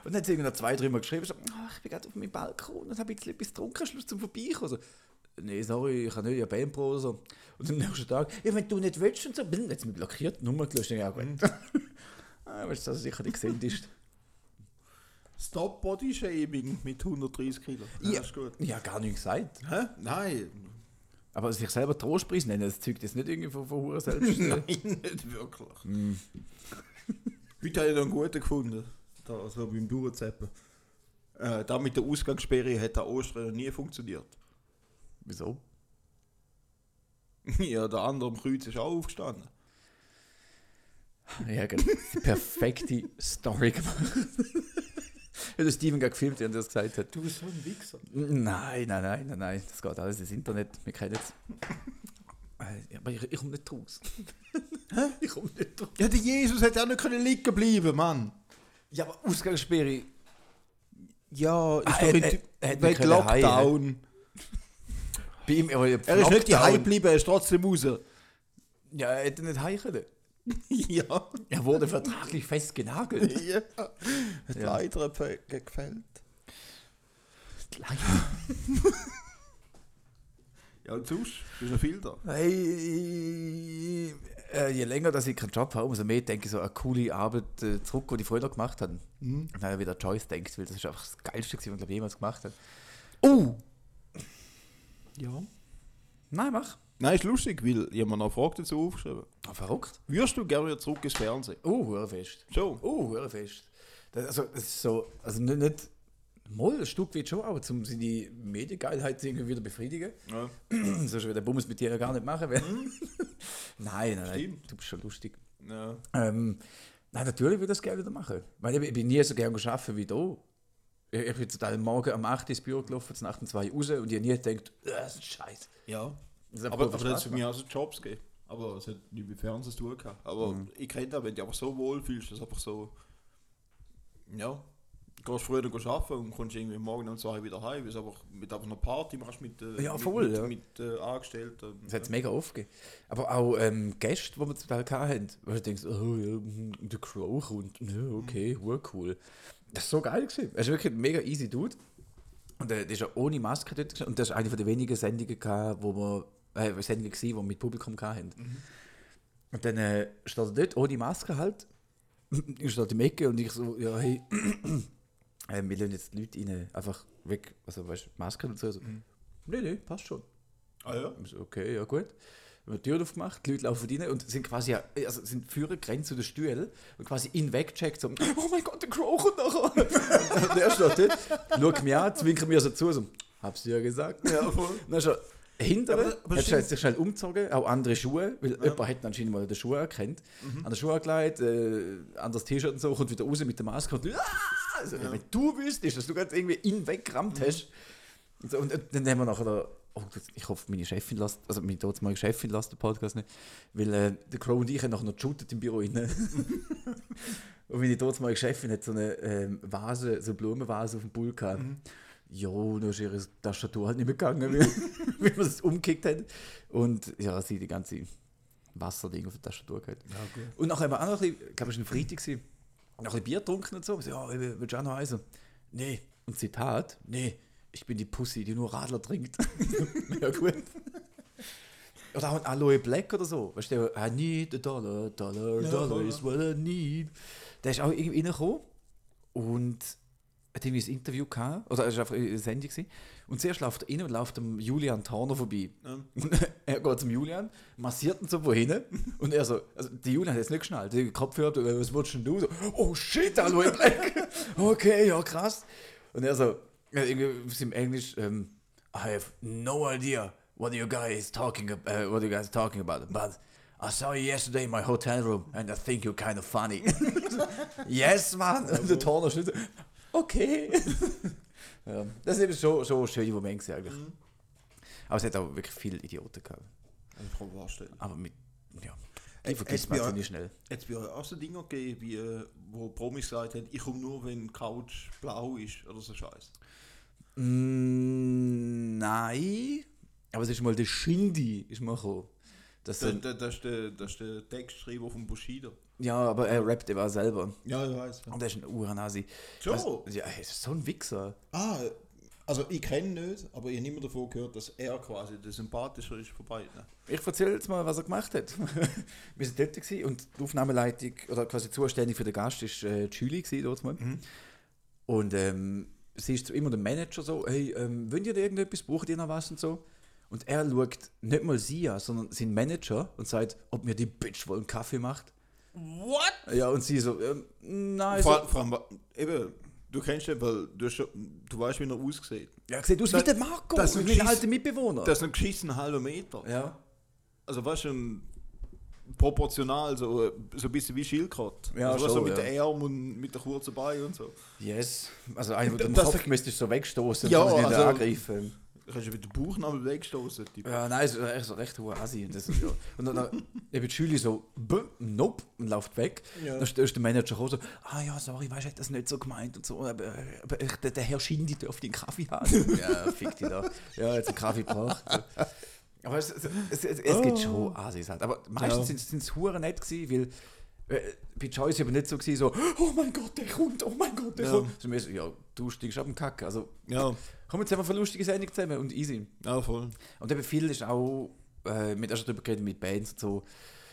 Und dann hat sie irgendwie noch zwei, drei Mal geschrieben, so, «Ah, ich bin gerade auf meinem Balkon und habe jetzt etwas getrunken, Schluss zum Vorbeikommen. So, nee, sorry, ich habe nicht, ja Bandpro oder so. Und am nächsten Tag, ja, wenn du nicht willst und so, bin jetzt mich blockiert, Nummer gelöscht, ja gut. ah, weißt du, dass er sicher nicht gesehen ist. Stop Body Shaming mit 130 Kilo. Ja. das ist gut. Ja, gar nicht gesagt. Hä? Nein. Aber sich selber Trostpreis nennen, das zeugt jetzt nicht irgendwie von, von Hure selbst. äh, Nein, nicht wirklich. Heute habe ich noch einen guten gefunden. Da, also beim Durchzeppen. Äh, da mit der Ausgangssperre hat der Ostern noch nie funktioniert. Wieso? ja, der andere am Kreuz ist auch aufgestanden. Ja, genau. Die perfekte Story gemacht. Hat der Steven gerade gefilmt, während er das gesagt hat. Du bist so ein Wichser. Nein, nein, nein, nein, nein. Das geht alles ins Internet. Wir kennen es. Äh, Aber ich, ich komme nicht raus. ich komme nicht raus. Ja, der Jesus hätte auch nicht können liegen bleiben, Mann. Ja, aber Ausgangssperre. Ja, ist Ah, doch er- in- er- er hat nicht wegen Lockdown. Bei ihm, aber Er ist nicht daheim geblieben, er ist trotzdem raus. Ja, er hätte nicht heim können. ja. Er wurde vertraglich festgenagelt. ja. Hat Ja. leider ge- gefällt. Ja, und sonst? Ist noch viel da? Hey, äh, je länger dass ich keinen Job habe, umso mehr denke ich so an coole Arbeit äh, zurück, die ich früher noch gemacht habe. Und dann wieder Joyce denkt, weil das ist einfach das Geilste, was ich glaube, jemals gemacht habe. Oh! Ja. Nein, mach. Nein, ist lustig, weil jemand noch eine Frage dazu aufgeschrieben. Ah, verrückt. Würdest du gerne wieder zurück ins Fernsehen? Oh, hörfest. Schon. Oh, hörfest. Das, also, das ist so, also nicht, nicht mal ein Stück weit schon, aber um seine Mediengeilheit irgendwie wieder befriedigen. Ja. Sonst würde der Bums mit dir ja gar nicht machen. Weil nein, nein, nein, Stimmt. du bist schon lustig. ja. Ähm, nein, natürlich würde ich das gerne wieder machen. Weil ich, ich bin nie so gerne arbeiten wie du. Ich, bin total morgen um 8 Uhr ins Büro gelaufen, nach dem 2 raus und ich habe nie gedacht, "Äh, das ist scheiße. Ja. Das Aber, aber das hat für mich auch so Jobs gegeben. Aber es hat nicht mit Fernsehen zu tun gehabt. Aber ich kenne das, wenn du dich einfach so wohl fühlst, dass einfach so. Ja. Du gehst früher noch arbeiten und kommst irgendwie morgen um zwei wieder heim, weil du einfach mit einfach einer Party machst mit, äh, Ja, mit, voll, mit, ja. mit äh, Angestellten. Das hat es mega aufgegeben. Aber auch ähm, Gäste, die wir zum Teil hatten, wo du denkst, oh ja, der Crow kommt, ja, okay, mhm. cool. Das war so geil. Gewesen. Er ist wirklich ein mega easy Dude. Und äh, der ist ja ohne Maske dort. Und das ist eine der wenigen Sendungen, gehabt, wo wir, äh, Sendungen gewesen, die wir mit Publikum hatten. Und dann äh, steht er dort ohne Maske halt. Ich stehe im Ecke und ich so, ja, hey, äh, wir lassen jetzt die Leute rein, einfach weg, also weißt du, Maske und so. so. Nee, nee, passt schon. Ah ja? So, Okay, ja gut. Wir haben die Tür aufgemacht, die Leute laufen rein und sind quasi, also sind Führer grenzt zu den Stühlen und quasi ihn wegcheckt, so, oh mein Gott, der Crow kommt nachher. und er steht dort, schaut mich an, zwinkert mir so zu, so, hab's dir ja gesagt. Ja, voll. Und dann er hinter, Ja, aber- hat sich schnell umgezogen, auch andere Schuhe, weil jemand hat anscheinend mal den Schuh erkannt, an der Schuhe gelegt, äh, anderes T-Shirt und so, kommt wieder raus mit der Maske und, also, wenn du wüsstest, dass du gerade irgendwie ihn weggerammt hast, und, so, und, und dann haben wir nachher oh, ich hoffe, meine Chefin lässt, also meine damalige Chefin lässt den Podcast nicht, weil äh, der Crow und ich haben nachher noch geshootet im Büro rein. und meine damalige Chefin hat so eine ähm, Vase, so eine Blumenvase auf dem Pool gehabt. Jo, dann ist ihre Tastatur halt nicht mehr gegangen, wie, wie man es umgekickt hat. Und ja, sie die ganze Wasserding auf der Tastatur gehabt. Und nachher haben wir auch noch ein bisschen, ich glaube, es war ein Freitag, gewesen, noch ein bisschen Bier getrunken und so. Ich so, ja, willst du auch noch eins? Nee. Und Zitat, nee, ich bin die Pussy, die nur Radler trinkt. ja, gut. Oder auch ein Aloe Black oder so. Weißt du, I need a dollar, dollar, dollar voll, is what I need. Der ist auch irgendwie reingekommen und hat irgendwie ein Interview gehabt, oder es war einfach eine Sendung gewesen. Und zuerst läuft er rein und läuft dem Julian Turner vorbei. Ja. er geht zum Julian, massiert ihn so wohin und er so, also der Julian hat es nicht geschnallt, der Kopfhörer, hat, äh, was willst denn du? So, oh shit, Aloe Black. okay, ja krass. Und er so, ja, im Englisch, ähm, I have no idea what you guys talking about, uh, what you guys talking about, but I saw you yesterday in my hotel room and I think you're kind of funny. yes, man. Und der Turner so, okay. ja, das ist eben schon, schon ein schöner Moment gewesen eigentlich. Aber es hat auch wirklich viele Idioten gehabt. Kann mir vorstellen. Aber mit, ja, Äh, die vergisst es man ziemlich schnell. Jetzt bei euch auch so Dinge gegeben, wie, äh, wo Promis gesagt haben, ich komme nur, wenn die Couch blau ist oder so Scheiß. Mm, nein. Aber es ist mal der Shindy ist mal gekommen. Das Das, sind, das, ist der, das ist der Textschreiber von Bushido. ja, aber er rappt eben auch selber. Ja, ich weiß. Und er ist ein Uranasi. Was- Ja, er ist so ein Wichser. Ah, Also ich kenne ihn nicht, aber ich habe immer davon gehört, dass er quasi der sympathischer ist von beiden. Ich erzähle jetzt mal, was er gemacht hat. wir sind dort und die Aufnahmeleitung, oder quasi zuständig für den Gast, war äh, Julie gewesen, dort mal. Und ähm, sie ist immer der Manager so, hey, ähm, wollt ihr irgendetwas, braucht ihr noch was und so? Und er schaut nicht mal sie an, sondern seinen Manager und sagt, ob mir die Bitch wohl einen Kaffee macht. What? Ja, und sie so, ähm, nein, so, Vor, vor allem, eben, du kennst ihn, weil du, hast schon, du weißt, wie er aussieht. ja, sieht aus wie der Marco, das ist ein mein alter Mitbewohner. Das ist ein geschissener halber Meter. ja. Also weißt du, proportional, so, so ein bisschen wie Schildkrott. Ja, also, du, schon, mit ja. den Armen und mit der kurzen Beinen und so. Yes. Also einer, der den Das- Kopf müsstest du so wegstoßen Ja, und nicht also- angreifen. Du kannst ja mit dem Bauchnabel wegstoßen. Typ. Ja, nein, ist echt so recht hoher Assi. Und, das, ja. und dann, dann eben die Schüler so, "Bäh, nope, und läuft weg. Ja. Dann ist der Manager so, ah ja, sorry, weißt du, ich das nicht so gemeint und so, aber, aber der, der Herr Schindi dürfte einen Kaffee haben. ja, fick dich da. Ja, jetzt einen Kaffee gebracht. Aber es, es, es, es, es gibt schon Assis halt. Aber meistens Ja. sind es hure nett gewesen, weil äh, bei Joyce aber nicht so gewesen, so, oh mein Gott, der kommt, oh mein Gott, der Ja. kommt. So, ja, du steigst ab dem Kack. Also, Ja, komm, jetzt wir eine lustige Sendung zusammen und easy. ja, voll. Und eben viel ist auch, äh, mit, hast du darüber geredet mit Bands und so,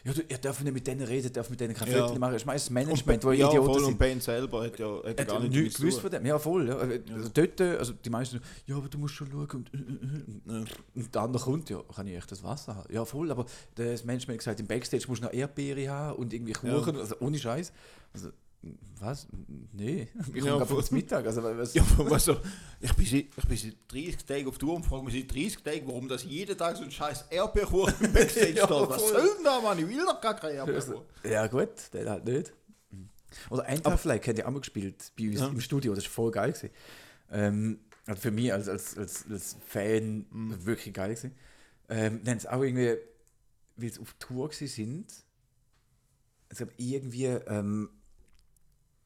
ja, du, ihr dürft nicht mit denen reden, dürft mit denen keine Ja. Fotos machen. Das ist meistens Management, wo ja, Idioten voll, sind. und Ben selber hat ja, hat ja gar nicht nichts gewusst von dem. Ja, voll. Ja. Also dort, also die meisten, ja, aber du musst schon schauen. Und, Ja. und der andere kommt, ja, kann ich echt das Wasser haben? Ja, voll, aber das Management hat gesagt, im Backstage musst du noch Erdbeere haben und irgendwie Kuchen, also ohne Scheiß. Also, was? Nee, ich Ja, komme zum Mittag. Also, was, Ja, weißt du, ich bin, seit, ich bin seit 30 Tagen auf Tour und frage mich seit 30 Tagen, warum das jeden Tag so ein scheiß Erdbeerkuchen im Backstage Ja, steht. Was soll denn da, Mann? Ich will doch gar keinen Erdbeerkuchen. Ja, gut, der halt nicht. Oder Eintagsfleck hat ja auch mal gespielt bei uns Ja. im Studio, das war voll geil. Gewesen. Ähm, also für mich als, als, als, als Fan Mhm. wirklich geil. Gewesen. Ähm, dann auch irgendwie, weil sie auf Tour sind, also irgendwie ähm,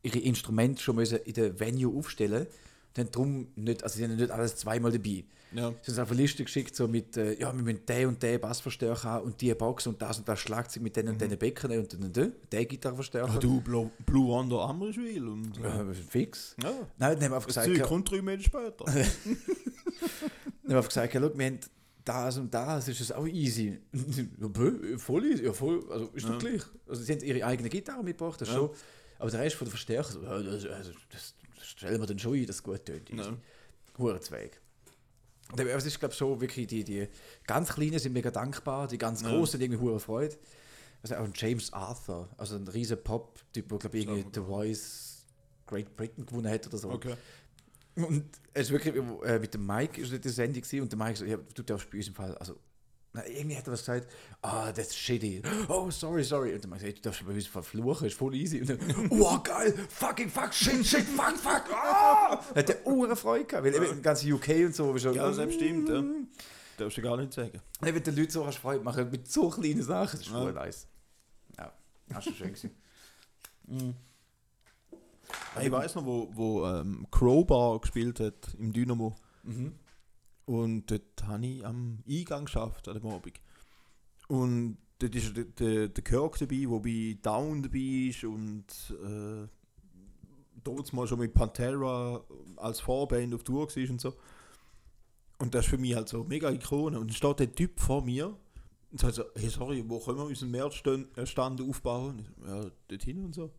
ihre Instrumente schon müssen in der Venue aufstellen dann drum nicht, also sie haben nicht alles zweimal dabei. Ja. Sie haben auf eine Liste geschickt, so mit, äh, ja, wir müssen den und den Bassverstärker haben und die Box und das und das Schlagzeug mit den und den Becken und den und den, den Gitarrenverstärker. Ah, du, Blue, Blue Wonder Amriswil und... Ja, Ja. fix. ja. Nein, dann haben wir einfach Das gesagt, ja, kommt drei Meter später. dann haben wir einfach gesagt, ja, schau, wir haben das und das, ist es auch easy. ja, voll easy, ja, voll, also ist doch gleich. Also sie haben ihre eigene Gitarre mitgebracht, das Ja. schon. Aber der Rest von der Verstärker, so, ja, das, also, das, das stellen wir dann schon ein, dass es gut tönt. Ja. Hurenzweig. Es ist, glaube ich, so wirklich, die, die ganz Kleinen sind mega dankbar, die ganz. Großen sind irgendwie hure Freude. Also auch ein James Arthur, also ein riesen Pop-Typ, der, glaube ich, irgendwie The Voice Great Britain gewonnen hat oder so. Okay. Und es ist wirklich, äh, mit dem Mike ist die Sendung gewesen, und der Mike so, ja, du darfst bei uns im Fall, also, na, irgendwie hat er was gesagt, ah, that's shitty. Oh, sorry, sorry. Und der Mike sagt, du darfst bei uns verfluchen, ist voll easy. Und dann, oh, geil, fucking fuck, shit, shit, fuck, fuck, ah! Hat der Uhren Freude gehabt, weil eben im ganzen UK und so, ist schon, Ja, das stimmt, ja. Darfst du gar nicht sagen. Und wenn den Leuten so hast Freude machen mit so kleinen Sachen, das ist voll Ja. nice. Ja, das ist schön gewesen. Ich weiß noch, wo, wo ähm, Crowbar gespielt hat im Dynamo. Mhm. Und dort habe ich am Eingang geschafft an dem Abend. Und dort ist der, der, der Kirk dabei, der bei Down dabei ist und äh, dort mal schon mit Pantera als Vorband auf Tour war und so. Und das ist für mich halt so mega Ikone. Und dann steht der Typ vor mir und sagt so, hey sorry, wo können wir unseren Märzstand äh, Stand aufbauen? Ich so, Ja, dort hin und so.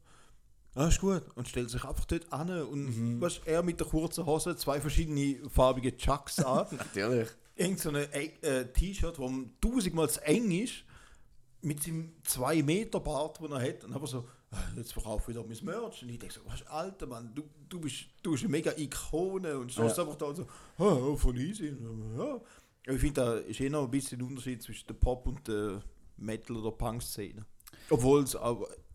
Ah, ist gut. Und stellt sich einfach dort an und weißt, er mit der kurzen Hose, zwei verschiedene farbige Chucks an, Natürlich. irgend so ein äh, T-Shirt, das tausendmal zu eng ist, mit seinem 2 Meter Bart, den er hat, und aber so, ah, jetzt verkaufe ich wieder mein Merch. Und ich denke so, was, alter Mann, du, du, bist, du bist eine mega Ikone und stehst Ja. einfach da und so, ah, voll easy. Ja. Ich finde, da ist eh noch ein bisschen ein Unterschied zwischen der Pop- und der Metal- oder Punk-Szene. Obwohl es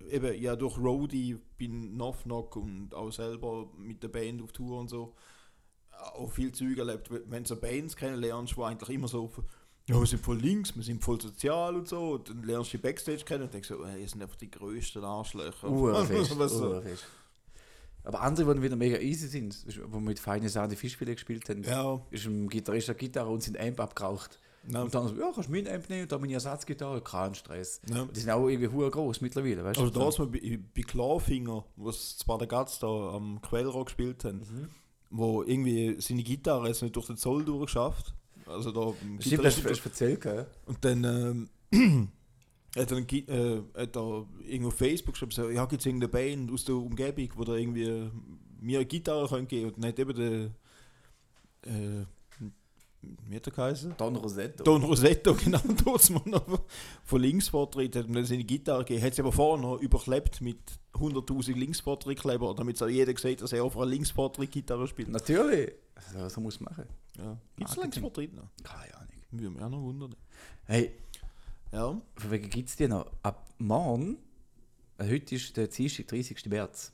eben ja durch Roadie bin Knock Knock und auch selber mit der Band auf Tour und so auch viel Zeug erlebt. Wenn du so Bands kennenlernst, wo eigentlich immer so ja, wir sind voll links, wir sind voll sozial und so, und dann lernst du die Backstage kennen und denkst so, äh, ihr sind einfach die größten Arschlöcher. Urfest, Was so. urfest. Aber andere, die wieder mega easy sind, wo wir mit feinen Sahne Fischfilet gespielt haben, Ja, ist ein Gitarrist eine Gitarre und sind Amp abgeraucht. Ja. Und dann so, ja, kannst du meinen Amp nehmen, da meine Ersatzgitarre, kein Stress. ja. Die sind auch irgendwie hure groß mittlerweile, weißt du? Also da ist mal bei, bei Clawfinger, was zwei der Gats da am Quellrock gespielt haben, wo irgendwie seine Gitarre jetzt nicht durch den Zoll durchgeschafft. Also da im Stimmt, hast du erzählt, gell? Und dann ähm, hat er, Gi- äh, hat er irgendwo auf Facebook geschrieben, so, ja, gibt es irgendeine Band aus der Umgebung, wo da irgendwie mir eine Gitarre können geben Und dann hat eben der, äh, wie hat er geheißen? Don Rosetto. Don Rosetto, genau, dort noch von Linksvortritt, hat dann seine Gitarre gegeben, hat sie aber vorher noch überklebt mit 100'000 Linksvortritt-Kleber, damit es auch jeder sieht, dass er auf einer Linksvortritt-Gitarre spielt. Natürlich. So, so muss man machen. Ja. Gibt es. Linksvortritt noch? Keine Ahnung. Würde mich auch noch wundern. Hey, Ja. von wegen gibt es die noch? Ab morgen, äh, heute ist der Dienstag, 30. März.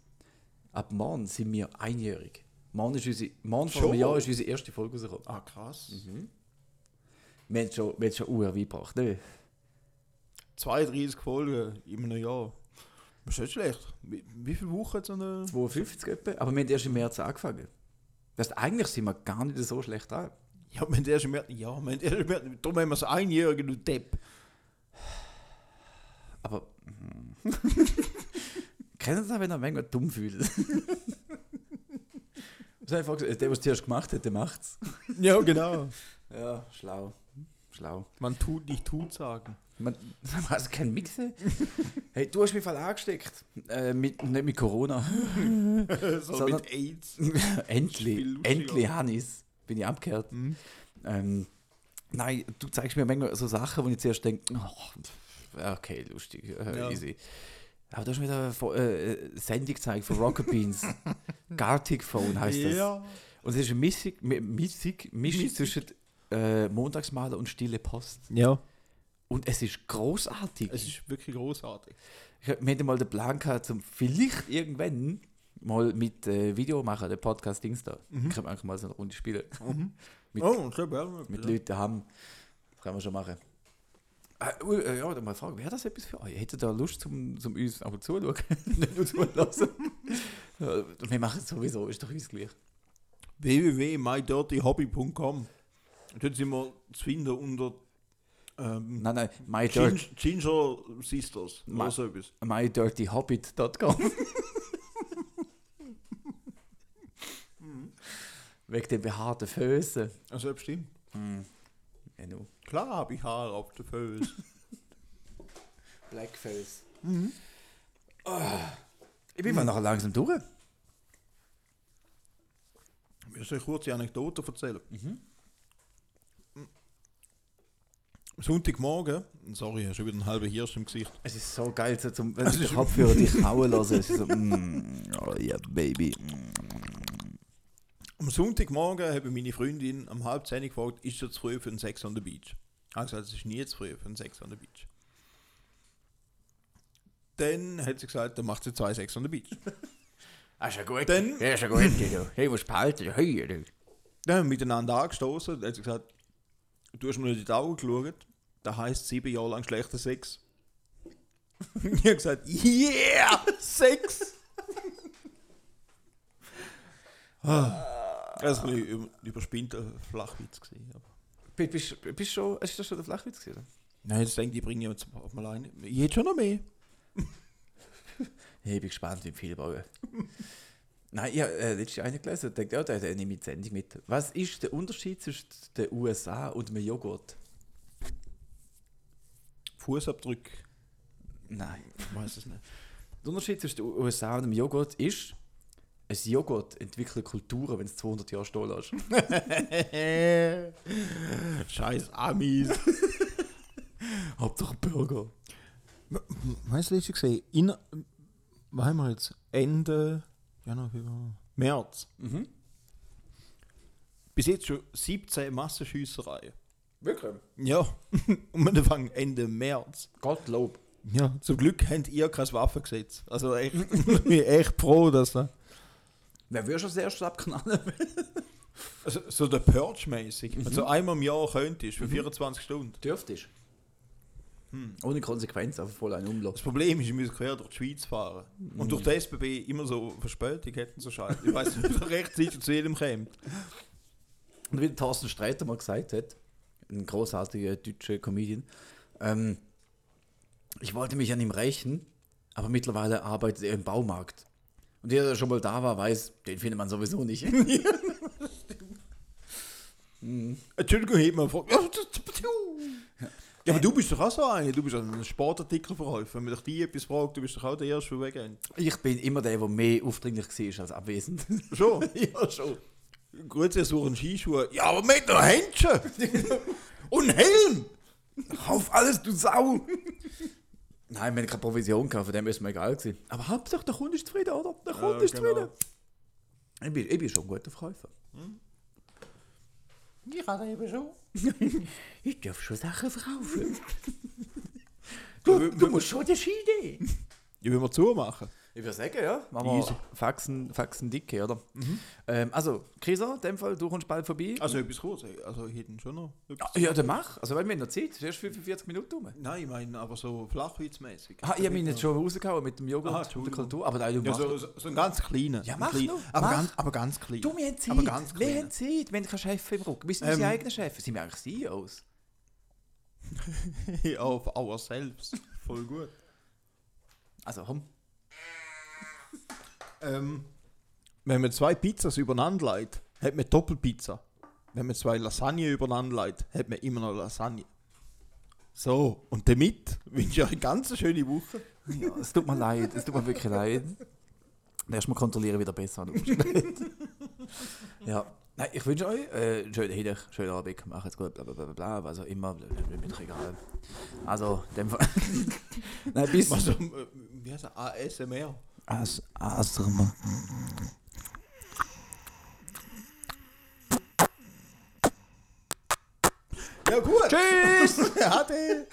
Ab morgen sind wir einjährig. Morgen, ist unsere, morgen vor einem? Jahr ist unsere erste Folge rausgekommen. Ah, krass. Wir haben schon, wir haben schon Uhr gebracht, ne? 32 Folgen in einem Jahr. Das ist nicht schlecht. Wie, wie viele Wochen hat so eine. 52 etwa. Aber wir haben erst im März angefangen. Das heißt, eigentlich sind wir gar nicht so schlecht dran. Ja, wir haben erst im März. Ja, wir haben erst im März. Darum haben wir so einjährige, du Depp. Aber. hm. Kennen Sie das, wenn er manchmal dumm fühlt? Was habe ich vorher gesagt? Der, was zuerst gemacht hat, der macht's. Ja, genau. Ja, schlau. Schlau. Man tut nicht tut sagen. Man, also kein Mixen? hey, du hast mich voll angesteckt. Äh, mit, nicht mit Corona. so Sondern- mit AIDS. endlich. Endlich, Hannes. Bin ich abgekehrt. Ähm, nein, du zeigst mir manchmal so Sachen, wo ich zuerst denke, oh, okay, lustig, äh, Ja. easy. Aber du hast mir da Fo- äh, äh, Sendung gezeigt von Rocket Beans. Gartic Phone heißt das. Ja. Und es ist eine Mischung, Mi- Mischung, zwischen äh, Montagsmaler und Stille Post. Ja. Und es ist großartig. Es ist wirklich großartig. Ich Wir hatten mal den Plan gehabt, zum vielleicht irgendwann mal mit äh, Video machen, den Podcast-Dings da. Ich kann einfach mal so eine Runde spielen. Mit- oh, ja. Mit Leuten haben. Das können wir schon machen. Äh, uh, äh, ja, dann mal fragen, wäre das etwas für euch? Hättet ihr Lust, zum, zum uns aber zuschauen? Nicht nur zulassen. Wir machen es sowieso, ist doch uns gleich. www.mydirtyhobby.com Dort sind wir zu finden unter ähm, Nein, nein, my, dirt, Ginger, Sisters Ma- oder so etwas. mydirtyhobbit.com Wegen den behaarten Füßen. Also bestimmt. Genau. Klar habe ich Haare auf den Füßen. Blackface. Ah, ich bin mal nachher langsam durch. Ich soll eine kurze Anekdote erzählen. Sonntagmorgen, sorry, ich habe schon wieder einen halben Hirsch im Gesicht. Es ist so geil, so zum, wenn du den Kopfhörer dich hauen lassen. Es ist so, mm, oh yeah, baby. Am Sonntagmorgen habe meine Freundin am halb zehn gefragt, ist es zu früh für einen Sex on the Beach? Ich habe gesagt, es ist nie zu früh für einen Sex on the Beach. Dann hat sie gesagt, dann macht sie zwei Sex on the Beach. Das ist ja gut. Dann- Ja, ist ja gut. Hey, musst behalten. Hey, du. Dann haben wir miteinander angestoßen. Dann hat sie gesagt, du hast mir nicht in die Augen geschaut. Das heisst sieben Jahre lang schlechter Sex. ich habe gesagt, yeah, Sex! Ah, das war ein überspinnter Flachwitz. Gewesen, aber. Bist, bist, bist schon, ist das schon der Flachwitz gewesen? Nein, das denke ich, bringe ich jetzt mal ein. Ich hätte schon noch mehr. Hey, ich bin gespannt, wie viele bauen. Nein, ich habe äh, letztens eine gelesen und dachte, ja, der, der nehme ich die Sendung mit. Was ist der Unterschied zwischen den USA und dem Joghurt? Fußabdruck, Nein. ich weiß es nicht. Der Unterschied zwischen den USA und dem Joghurt ist, ein Joghurt entwickelt Kulturen, wenn es 200 Jahre stehen lässt. Scheiß Amis. Hauptsache Burger. Weißt du, was ich gesehen In, was haben wir jetzt? Ende Januar, Februar, März. Mhm. Bis jetzt schon 17 Massenschüssereien. Wirklich? Ja, und wir fangen Ende März. Gottlob. Ja, zum Glück habt ihr kein Waffengesetz. Also echt, ich bin echt froh, dass da. Wer würde schon das erste abknallen? Also, so der Purge-mäßig. Also einmal im Jahr könntest für 24 Stunden. Dürftest. Ohne Konsequenz, einfach voll ein Das Umlauf. Problem ist, ich muss quer durch die Schweiz fahren. Und durch die SBB immer so Verspätung hätten so scheiße. Ich weiß nicht, ob er rechtzeitig zu jedem kommt. Und wie der Thorsten Streiter mal gesagt hat, ein großartiger deutscher Comedian, ähm, ich wollte mich an ihm rächen, aber mittlerweile arbeitet er im Baumarkt. Und jeder, der schon mal da war, weiß, den findet man sowieso nicht. Entschuldigung, hebt man vor. Ja, aber du bist doch auch so einer. Du bist ein Sportartikelverkäufer. Wenn man dich die etwas fragt, du bist doch auch der Erste, der weggeht. ich bin immer der, der mehr aufdringlich war als abwesend. Schon? ja, schon. Gut, sie suchen Skischuhe. Ja, aber mit einer Händchen! Und Helm! Kauf alles, du Sau! Nein, wir haben keine Provision gehabt, von dem ist mir egal gewesen. Aber Hauptsache, der Kunde ist zufrieden, oder? Der Kunde Ja, ist genau. zufrieden. Ich bin, ich bin schon ein guter Verkäufer. Ich kann eben schon. Ich darf schon Sachen verkaufen. du, du musst schon die Schiene. Ich will mal zumachen. Ich würde sagen, ja. Machen Easy. wir Faxen, Faxen dicke, oder? Ähm, also, Krisa, in dem Fall, du kommst bald vorbei. Also etwas kurz. Also ich hätte schon noch etwas. ja, dann mach. Also, wenn wir noch Zeit, ist erst 45 Minuten rum. Nein, ich meine aber so flachwitzmäßig. Ah, ich habe ihn jetzt schon rausgehauen mit dem Joghurt Aha, und der. Kultur. Aber nein, du Ja, machst. so, so, so ein ganz kleiner. Ja, mach klein- noch, Aber mach. ganz, aber ganz klein. Du, wir haben Zeit. Aber ganz wir haben Zeit. Wir haben keinen Chef im Rücken. Wir sind Ähm. unsere eigenen Chefs. Sind wir eigentlich CEOs? Auf ourselves. Voll gut. Also, komm. Ähm, wenn man zwei Pizzas übereinander legt, hat man Doppelpizza. Wenn man zwei Lasagne übereinander legt, hat man immer noch Lasagne. So, und damit wünsche ich euch eine ganz schöne Woche. Ja, es tut mir leid. Es tut mir wirklich leid. Erstmal kontrollieren wieder besser ja. Nein, ich wünsche euch äh, einen schönen Tag, schönen Abend, macht's gut, bla bla bla bla, auch immer, mir mit egal. Also, in dem Fall. Nein, bis. Also, äh, wie heißt er? ASMR. As, Asrma. Ja, gut. Tschüss! Ade.